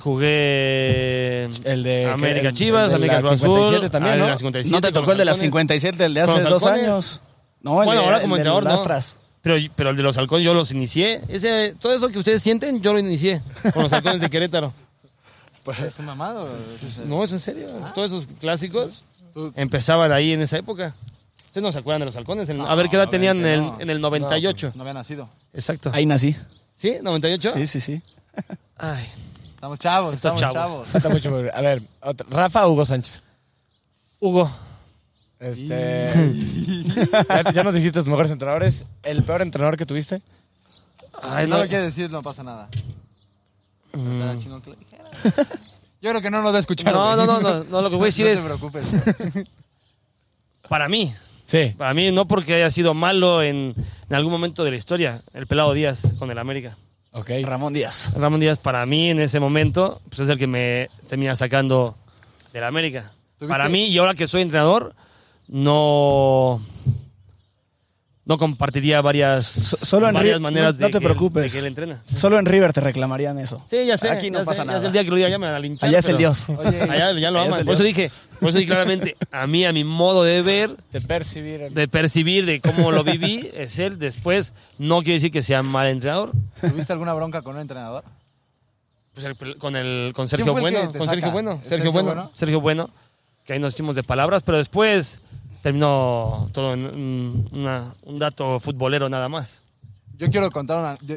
[SPEAKER 2] Jugué
[SPEAKER 3] El de
[SPEAKER 2] América
[SPEAKER 3] el-
[SPEAKER 2] Chivas,
[SPEAKER 3] el
[SPEAKER 2] América Azul,
[SPEAKER 3] 57 también,
[SPEAKER 2] ah,
[SPEAKER 3] ¿no?
[SPEAKER 2] la 57
[SPEAKER 5] No te tocó el de las
[SPEAKER 2] halcones.
[SPEAKER 5] 57, el de hace
[SPEAKER 2] ¿Con los
[SPEAKER 5] dos años. No, el
[SPEAKER 2] Bueno,
[SPEAKER 5] de,
[SPEAKER 2] ahora
[SPEAKER 5] el
[SPEAKER 2] como
[SPEAKER 5] de
[SPEAKER 2] entrenador, no. Pero, pero el de los halcones yo los inicié. Ese, todo eso que ustedes sienten, yo lo inicié con los halcones de Querétaro.
[SPEAKER 1] ¿Es mamado? Es- es-
[SPEAKER 2] No, es en serio. Todos esos clásicos empezaban ahí en esa época. ¿Ustedes no se acuerdan de los halcones? En- a ver qué edad
[SPEAKER 1] No,
[SPEAKER 2] tenían en el, en el 98.
[SPEAKER 1] No había nacido.
[SPEAKER 2] Exacto.
[SPEAKER 5] Ahí nací.
[SPEAKER 2] ¿Sí? ¿98?
[SPEAKER 5] Sí, sí, sí.
[SPEAKER 2] Ay.
[SPEAKER 1] Estamos chavos, estamos
[SPEAKER 2] chavo.
[SPEAKER 1] chavos.
[SPEAKER 3] Falta mucho A ver, otra- ¿Rafa o Hugo Sánchez?
[SPEAKER 2] Hugo.
[SPEAKER 3] Este... ya, ya nos dijiste tus mejores entrenadores. ¿El peor entrenador que tuviste?
[SPEAKER 2] Ay,
[SPEAKER 1] no
[SPEAKER 2] no.
[SPEAKER 1] lo quieres decir, no pasa nada.
[SPEAKER 2] Mm.
[SPEAKER 1] Estará chingón que lo dijera. Yo creo que no nos va a escuchar.
[SPEAKER 2] No, no, no, no, no, lo que voy a decir
[SPEAKER 1] no
[SPEAKER 2] es,
[SPEAKER 1] te preocupes.
[SPEAKER 2] para mí,
[SPEAKER 3] Sí.
[SPEAKER 2] para mí no porque haya sido malo en, en algún momento de la historia, el pelado Díaz con el América.
[SPEAKER 3] Ok.
[SPEAKER 5] Ramón Díaz.
[SPEAKER 2] Ramón Díaz para mí en ese momento pues es el que me termina sacando del América.
[SPEAKER 1] ¿Tuviste-
[SPEAKER 2] Para mí y ahora que soy entrenador no no compartiría varias,
[SPEAKER 5] solo en
[SPEAKER 2] varias
[SPEAKER 5] Ri-
[SPEAKER 2] maneras
[SPEAKER 5] no-
[SPEAKER 2] de,
[SPEAKER 5] te
[SPEAKER 2] que,
[SPEAKER 5] preocupes.
[SPEAKER 2] de que él entrena.
[SPEAKER 5] Solo en River te reclamarían eso.
[SPEAKER 2] Sí, ya sé.
[SPEAKER 5] Aquí no
[SPEAKER 2] ya
[SPEAKER 5] pasa
[SPEAKER 2] sé, ya
[SPEAKER 5] nada.
[SPEAKER 2] sé, el día que lo diga ya me van a linchar.
[SPEAKER 5] Allá es el
[SPEAKER 2] pero-
[SPEAKER 5] Dios.
[SPEAKER 1] Oye,
[SPEAKER 2] Allá ya lo
[SPEAKER 5] Allá es
[SPEAKER 2] aman.
[SPEAKER 5] el
[SPEAKER 2] Por eso
[SPEAKER 5] Dios.
[SPEAKER 2] dije, por eso dije claramente, a mí, a mi modo de ver,
[SPEAKER 3] De percibir. el-
[SPEAKER 2] de percibir, de cómo lo viví, es él. Después, no quiere decir que sea mal entrenador.
[SPEAKER 1] ¿tuviste alguna bronca con un entrenador?
[SPEAKER 2] Pues el- con el con Sergio
[SPEAKER 1] fue el que
[SPEAKER 2] Bueno,
[SPEAKER 1] te
[SPEAKER 2] con
[SPEAKER 1] saca?
[SPEAKER 2] Sergio Bueno,
[SPEAKER 1] ¿Es
[SPEAKER 2] Sergio,
[SPEAKER 1] Sergio
[SPEAKER 2] bueno,
[SPEAKER 1] Bueno?
[SPEAKER 2] Sergio Bueno, que ahí nos hicimos de palabras, pero después terminó todo en un, una- un dato futbolero nada más.
[SPEAKER 1] Yo quiero contar una. Yo,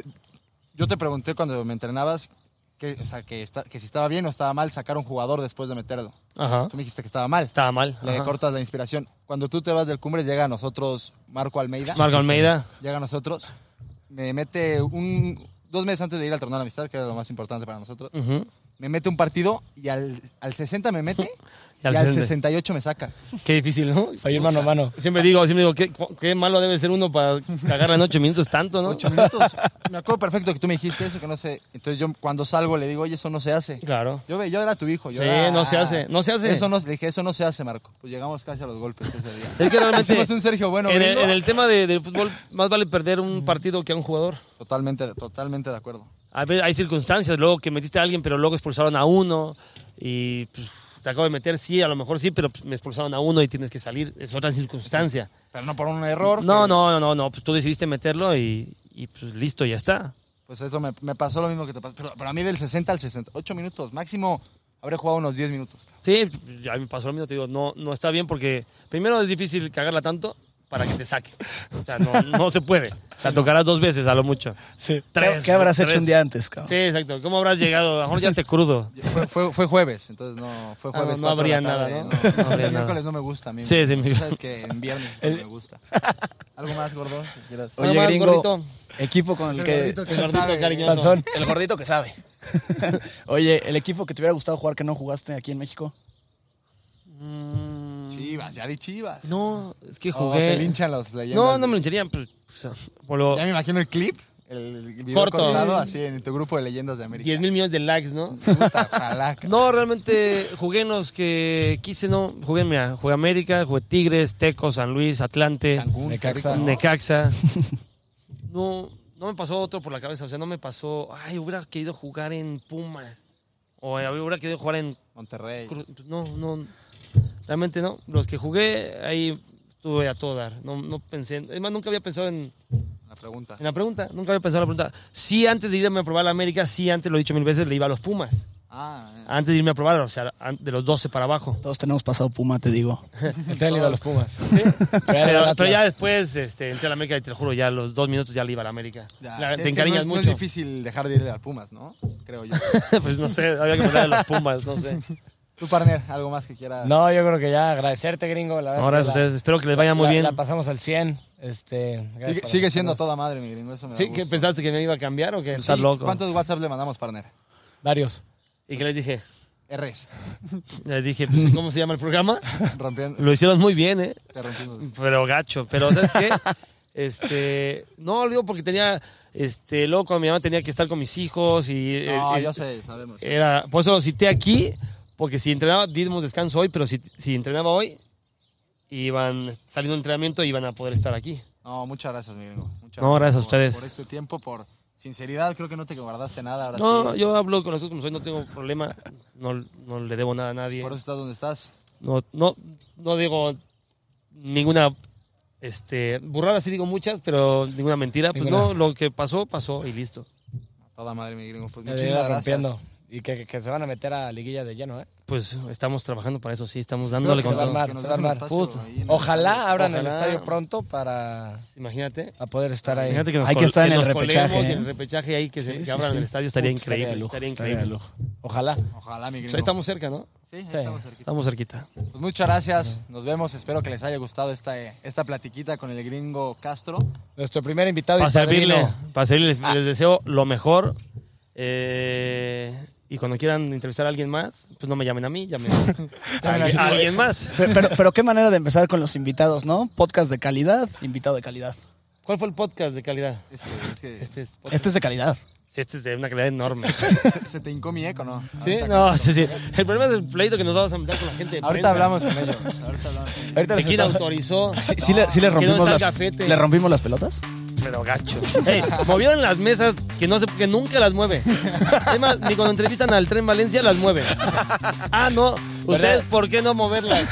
[SPEAKER 1] yo te pregunté cuando me entrenabas que, o sea, que, está- que si estaba bien o estaba mal sacar un jugador después de meterlo.
[SPEAKER 2] Ajá.
[SPEAKER 1] Tú me dijiste que estaba mal.
[SPEAKER 2] Estaba mal.
[SPEAKER 1] Le
[SPEAKER 2] ajá.
[SPEAKER 1] cortas la inspiración. Cuando tú te vas del cumbre, llega a nosotros Marco Almeida.
[SPEAKER 2] Marco Almeida.
[SPEAKER 1] Llega a nosotros. Me mete un. Dos meses antes de ir al torneo de amistad, que era lo más importante para nosotros.
[SPEAKER 2] Ujú.
[SPEAKER 1] Me mete un partido y al, al 60 me mete
[SPEAKER 2] Y al
[SPEAKER 1] y al
[SPEAKER 2] 60.
[SPEAKER 1] 68 me saca.
[SPEAKER 2] Qué difícil, ¿no?
[SPEAKER 3] Ir mano a mano.
[SPEAKER 2] Siempre digo, siempre digo, qué, cu- qué malo debe ser uno para cagarla en ocho minutos tanto, ¿no?
[SPEAKER 1] Ocho minutos. Me acuerdo perfecto que tú me dijiste eso, que no sé. Entonces yo cuando salgo le digo, oye, eso no se hace.
[SPEAKER 2] Claro.
[SPEAKER 1] Yo, ve- yo era tu hijo. Yo
[SPEAKER 2] Sí,
[SPEAKER 1] era-
[SPEAKER 2] no se hace, no se hace.
[SPEAKER 1] Eso no, le dije, eso no se hace, Marco. Pues llegamos casi a los golpes ese día.
[SPEAKER 2] Es que realmente
[SPEAKER 1] un Sergio Bueno.
[SPEAKER 2] en, el,
[SPEAKER 1] gringo.
[SPEAKER 2] en el tema de- del fútbol, más vale perder un partido que a un jugador.
[SPEAKER 1] Totalmente, totalmente de acuerdo.
[SPEAKER 2] A veces hay circunstancias, luego que metiste a alguien, pero luego expulsaron a uno y pues, te acabo de meter, sí, a lo mejor sí, pero pues, me expulsaron a uno y tienes que salir. Es otra circunstancia.
[SPEAKER 1] Pero no por un error.
[SPEAKER 2] No,
[SPEAKER 1] que-
[SPEAKER 2] no, no, no, no, pues tú decidiste meterlo y, y, pues listo, ya está.
[SPEAKER 1] Pues eso me, me pasó lo mismo que te pasó. Pero, pero a mí del 60 al 68 minutos. Máximo habré jugado unos 10 minutos.
[SPEAKER 2] Sí, ya me pasó lo mismo, te digo, no, no está bien porque primero es difícil cagarla tanto para que te saque. O sea, no, no se puede. O sea, tocarás dos veces a lo mucho.
[SPEAKER 3] Sí.
[SPEAKER 5] ¿Qué,
[SPEAKER 2] Tres,
[SPEAKER 5] qué habrás
[SPEAKER 2] tres.
[SPEAKER 5] hecho un día antes, cabrón?
[SPEAKER 2] Sí, exacto. ¿Cómo habrás llegado? A lo mejor ya esté crudo.
[SPEAKER 1] Fue, fue, fue jueves, entonces no fue
[SPEAKER 2] Ah,
[SPEAKER 1] jueves.
[SPEAKER 2] no, no habría nada, ¿no?
[SPEAKER 1] No,
[SPEAKER 2] No habría
[SPEAKER 1] el miércoles no me gusta a mí.
[SPEAKER 2] Sí, sí, me-
[SPEAKER 1] Sabes que en viernes no me gusta. ¿Algo más, gordo? que quieras?
[SPEAKER 5] Oye,
[SPEAKER 2] más,
[SPEAKER 5] gringo,
[SPEAKER 2] gordito.
[SPEAKER 5] equipo con el
[SPEAKER 1] El
[SPEAKER 5] que...
[SPEAKER 1] gordito que
[SPEAKER 2] El gordito
[SPEAKER 1] sabe.
[SPEAKER 2] cariñoso.
[SPEAKER 3] Panzón.
[SPEAKER 5] El gordito que sabe. Oye, el equipo que te hubiera gustado jugar que no jugaste aquí en México.
[SPEAKER 2] Mm,
[SPEAKER 1] Chivas, ya di Chivas.
[SPEAKER 2] No, es que
[SPEAKER 1] Oh, te
[SPEAKER 2] jugué.
[SPEAKER 1] linchan los leyendas.
[SPEAKER 2] no, no me lo hincharían, pues, o sea, por lo-
[SPEAKER 1] Ya me imagino el clip, el video
[SPEAKER 2] Corto.
[SPEAKER 1] cortado así en tu grupo de leyendas de América.
[SPEAKER 2] 10 mil millones de likes, ¿no?
[SPEAKER 1] Puta, ojalá, cabrón.
[SPEAKER 2] No, realmente jugué en los que quise, no. Jugué, mira, jugué América, jugué Tigres, Teco, San Luis, Atlante,
[SPEAKER 1] Cancún,
[SPEAKER 3] Necaxa.
[SPEAKER 1] qué rico, ¿no?
[SPEAKER 2] Necaxa. No, no me pasó otro por la cabeza, o sea, no me pasó, ay, hubiera querido jugar en Pumas. O hubiera querido jugar en
[SPEAKER 1] Monterrey.
[SPEAKER 2] No, no, realmente no. Los que jugué, ahí estuve a todo dar. No, no pensé, en- es más, nunca había pensado en,
[SPEAKER 1] La pregunta.
[SPEAKER 2] en la pregunta, nunca había pensado en la pregunta. Sí, antes de irme a probar a la América, sí, antes lo he dicho mil veces, le iba a los Pumas.
[SPEAKER 1] Ah, eh.
[SPEAKER 2] Antes de irme a probar, o sea, de los 12 para abajo.
[SPEAKER 5] Todos tenemos pasado Puma, te digo.
[SPEAKER 3] Entonces le iba a los Pumas.
[SPEAKER 2] Pero, pero ya después este, entré a la América y te lo juro, ya a los dos minutos ya le iba a la América.
[SPEAKER 1] Ya,
[SPEAKER 2] La-
[SPEAKER 1] sí, es
[SPEAKER 2] te encariñas
[SPEAKER 1] no es,
[SPEAKER 2] mucho.
[SPEAKER 1] No es difícil dejar de ir a Pumas, ¿no? Creo yo.
[SPEAKER 2] pues no sé, había que poner a los Pumas, no sé.
[SPEAKER 1] Tú, partner, algo más que quieras.
[SPEAKER 3] No, yo creo que ya agradecerte, gringo. La
[SPEAKER 2] ustedes, espero que les vaya muy
[SPEAKER 3] la-
[SPEAKER 2] bien.
[SPEAKER 3] La pasamos al 100. Este, gracias
[SPEAKER 1] Sigue, siendo toda madre, mi gringo. Eso me da
[SPEAKER 2] ¿Sí? ¿Qué
[SPEAKER 1] gusto.
[SPEAKER 2] pensaste que me iba a cambiar o que
[SPEAKER 1] Sí,
[SPEAKER 2] estás loco?
[SPEAKER 1] ¿Cuántos WhatsApp le mandamos, partner?
[SPEAKER 3] Varios.
[SPEAKER 2] ¿Y qué les dije?
[SPEAKER 1] Rs.
[SPEAKER 2] Les dije, pues, ¿cómo se llama el programa?
[SPEAKER 1] Rompiendo.
[SPEAKER 2] Lo hicieron muy bien, ¿eh?
[SPEAKER 1] Te rompimos.
[SPEAKER 2] Pero gacho. Pero, ¿sabes qué? Este, no, lo digo porque tenía, este, luego cuando mi mamá tenía que estar con mis hijos y...
[SPEAKER 1] No,
[SPEAKER 2] eh,
[SPEAKER 1] yo
[SPEAKER 2] eh,
[SPEAKER 1] sé, sabemos.
[SPEAKER 2] Era, por eso lo cité aquí, porque si entrenaba, dimos descanso hoy, pero si, si entrenaba hoy, iban saliendo de entrenamiento y iban a poder estar aquí.
[SPEAKER 1] No, muchas gracias, mi gringo. Muchas
[SPEAKER 2] No, gracias a
[SPEAKER 1] por-
[SPEAKER 2] ustedes.
[SPEAKER 1] Por este tiempo, por sinceridad. Creo que no te guardaste nada. Ahora
[SPEAKER 2] No,
[SPEAKER 1] sí.
[SPEAKER 2] yo hablo con nosotros como soy, no tengo problema, no, no le debo nada a nadie.
[SPEAKER 1] Por eso estás donde estás.
[SPEAKER 2] No, no, no digo ninguna este, burrada, sí digo muchas, pero ninguna mentira. Pues
[SPEAKER 3] Ninguna.
[SPEAKER 2] no, lo que pasó, pasó y listo.
[SPEAKER 1] Toda madre, mi gringo. Pues muchísimas gracias.
[SPEAKER 3] rompiendo. Y que, que- que se van a meter a liguilla de lleno, ¿eh?
[SPEAKER 2] Pues estamos trabajando para eso, sí, estamos dándole
[SPEAKER 1] que
[SPEAKER 2] con
[SPEAKER 3] a
[SPEAKER 2] todo.
[SPEAKER 1] que
[SPEAKER 3] se a Ojalá
[SPEAKER 1] estadio.
[SPEAKER 3] abran el estadio pronto para,
[SPEAKER 2] Imagínate.
[SPEAKER 3] para poder estar ahí.
[SPEAKER 2] Imagínate que nos
[SPEAKER 5] Hay que estar en el repechaje, ¿eh?
[SPEAKER 2] en el repechaje ahí que, se, que
[SPEAKER 5] sí,
[SPEAKER 2] abran
[SPEAKER 5] sí.
[SPEAKER 2] el estadio estaría
[SPEAKER 5] estaría
[SPEAKER 2] increíble.
[SPEAKER 5] de lujo,
[SPEAKER 2] estaría
[SPEAKER 5] estaría
[SPEAKER 2] increíble.
[SPEAKER 5] lujo.
[SPEAKER 3] Ojalá.
[SPEAKER 1] Ojalá, mi
[SPEAKER 2] Pues
[SPEAKER 1] gringo.
[SPEAKER 2] estamos cerca, ¿no?
[SPEAKER 1] Sí, estamos cerquita.
[SPEAKER 2] Estamos cerquita.
[SPEAKER 1] Pues muchas gracias. Nos vemos. Espero que les haya gustado esta, esta platiquita con el gringo Castro.
[SPEAKER 3] Nuestro primer invitado
[SPEAKER 2] Para servirle, para servirle, les, les deseo lo mejor. Eh, y cuando quieran entrevistar a alguien más, pues no me llamen a mí, llamen a, alguien- a alguien más.
[SPEAKER 5] Pero, pero, pero qué manera de empezar con los invitados, ¿no? Podcast de calidad, invitado de calidad.
[SPEAKER 2] ¿Cuál fue el podcast de calidad?
[SPEAKER 1] Este, es que
[SPEAKER 2] Este es, podcast.
[SPEAKER 5] Este es de calidad.
[SPEAKER 2] Sí, este es de una calidad enorme.
[SPEAKER 1] se, se te hincó mi eco, ¿no?
[SPEAKER 2] ¿Sí?
[SPEAKER 1] Ahorita-
[SPEAKER 2] No, sí, sí. El problema es el pleito que nos vamos a meter con la gente de
[SPEAKER 1] Ahorita hablamos con ellos. Ahorita hablamos con ellos.
[SPEAKER 5] Ahorita
[SPEAKER 2] ¿De quién autorizó?
[SPEAKER 5] ¿Sí, sí le, sí le
[SPEAKER 2] ¿Que
[SPEAKER 5] rompimos las? ¿Le rompimos las pelotas?
[SPEAKER 2] Pero gacho. Ey, movieron las mesas que no sé, que nunca las mueve. Además, ni cuando entrevistan al tren Valencia las mueve. Ah, no. ¿Ustedes por qué no moverlas?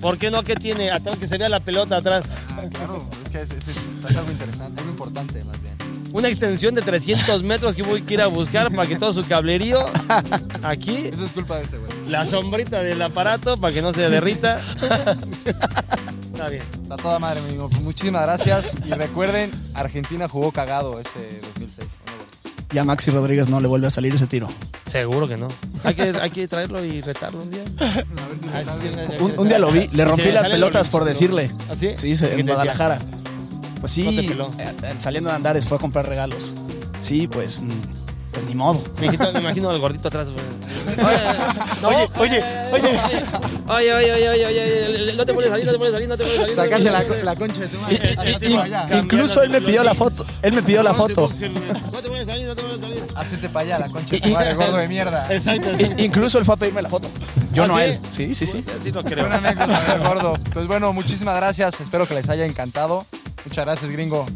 [SPEAKER 2] ¿Por qué no? ¿Qué tiene? Atrás que se vea la pelota atrás.
[SPEAKER 1] Ah, claro, es que es, es- es- es algo interesante, algo importante más bien.
[SPEAKER 2] Una extensión de 300 metros que voy a ir a buscar para que todo su cablerío aquí,
[SPEAKER 1] Eso es culpa de este güey.
[SPEAKER 2] la sombrita del aparato para que no se derrita. Está bien.
[SPEAKER 1] Está toda madre, mi amigo. Muchísimas gracias. Y recuerden, Argentina jugó cagado ese 2006.
[SPEAKER 5] Ya a Maxi Rodríguez no le vuelve a salir ese tiro.
[SPEAKER 2] Seguro que no. Hay que, hay que traerlo y retarlo un día.
[SPEAKER 5] Un, un día lo vi, le rompí las pelotas por decirle.
[SPEAKER 2] ¿Ah, sí?
[SPEAKER 5] Sí, se-
[SPEAKER 2] ¿Qué te
[SPEAKER 5] en? Guadalajara. Pues sí,
[SPEAKER 2] No te peló.
[SPEAKER 5] eh, saliendo de Andares fue a comprar regalos. Sí, pues, mm, pues ni modo.
[SPEAKER 2] Me, imagino, me al gordito atrás. Oye, oye, oye. Oye, oye, oye, oye, No te puedes salir, no te puedes salir, no te puedes salir.
[SPEAKER 1] Sacarle la, la concha de tu madre.
[SPEAKER 5] Incluso él me pidió la foto. Él me pidió la foto.
[SPEAKER 2] No te puedes salir, no te puedes salir.
[SPEAKER 1] Hacete para allá, la concha de tu madre, gordo de mierda.
[SPEAKER 2] Exacto.
[SPEAKER 5] sí. Incluso él fue a pedirme la foto. Yo
[SPEAKER 2] ¿Ah,
[SPEAKER 5] no a él. Sí, sí, sí.
[SPEAKER 2] Así no creo.
[SPEAKER 1] Una gordo. Pues bueno, muchísimas gracias. Espero que les haya encantado. Muchas gracias, gringo.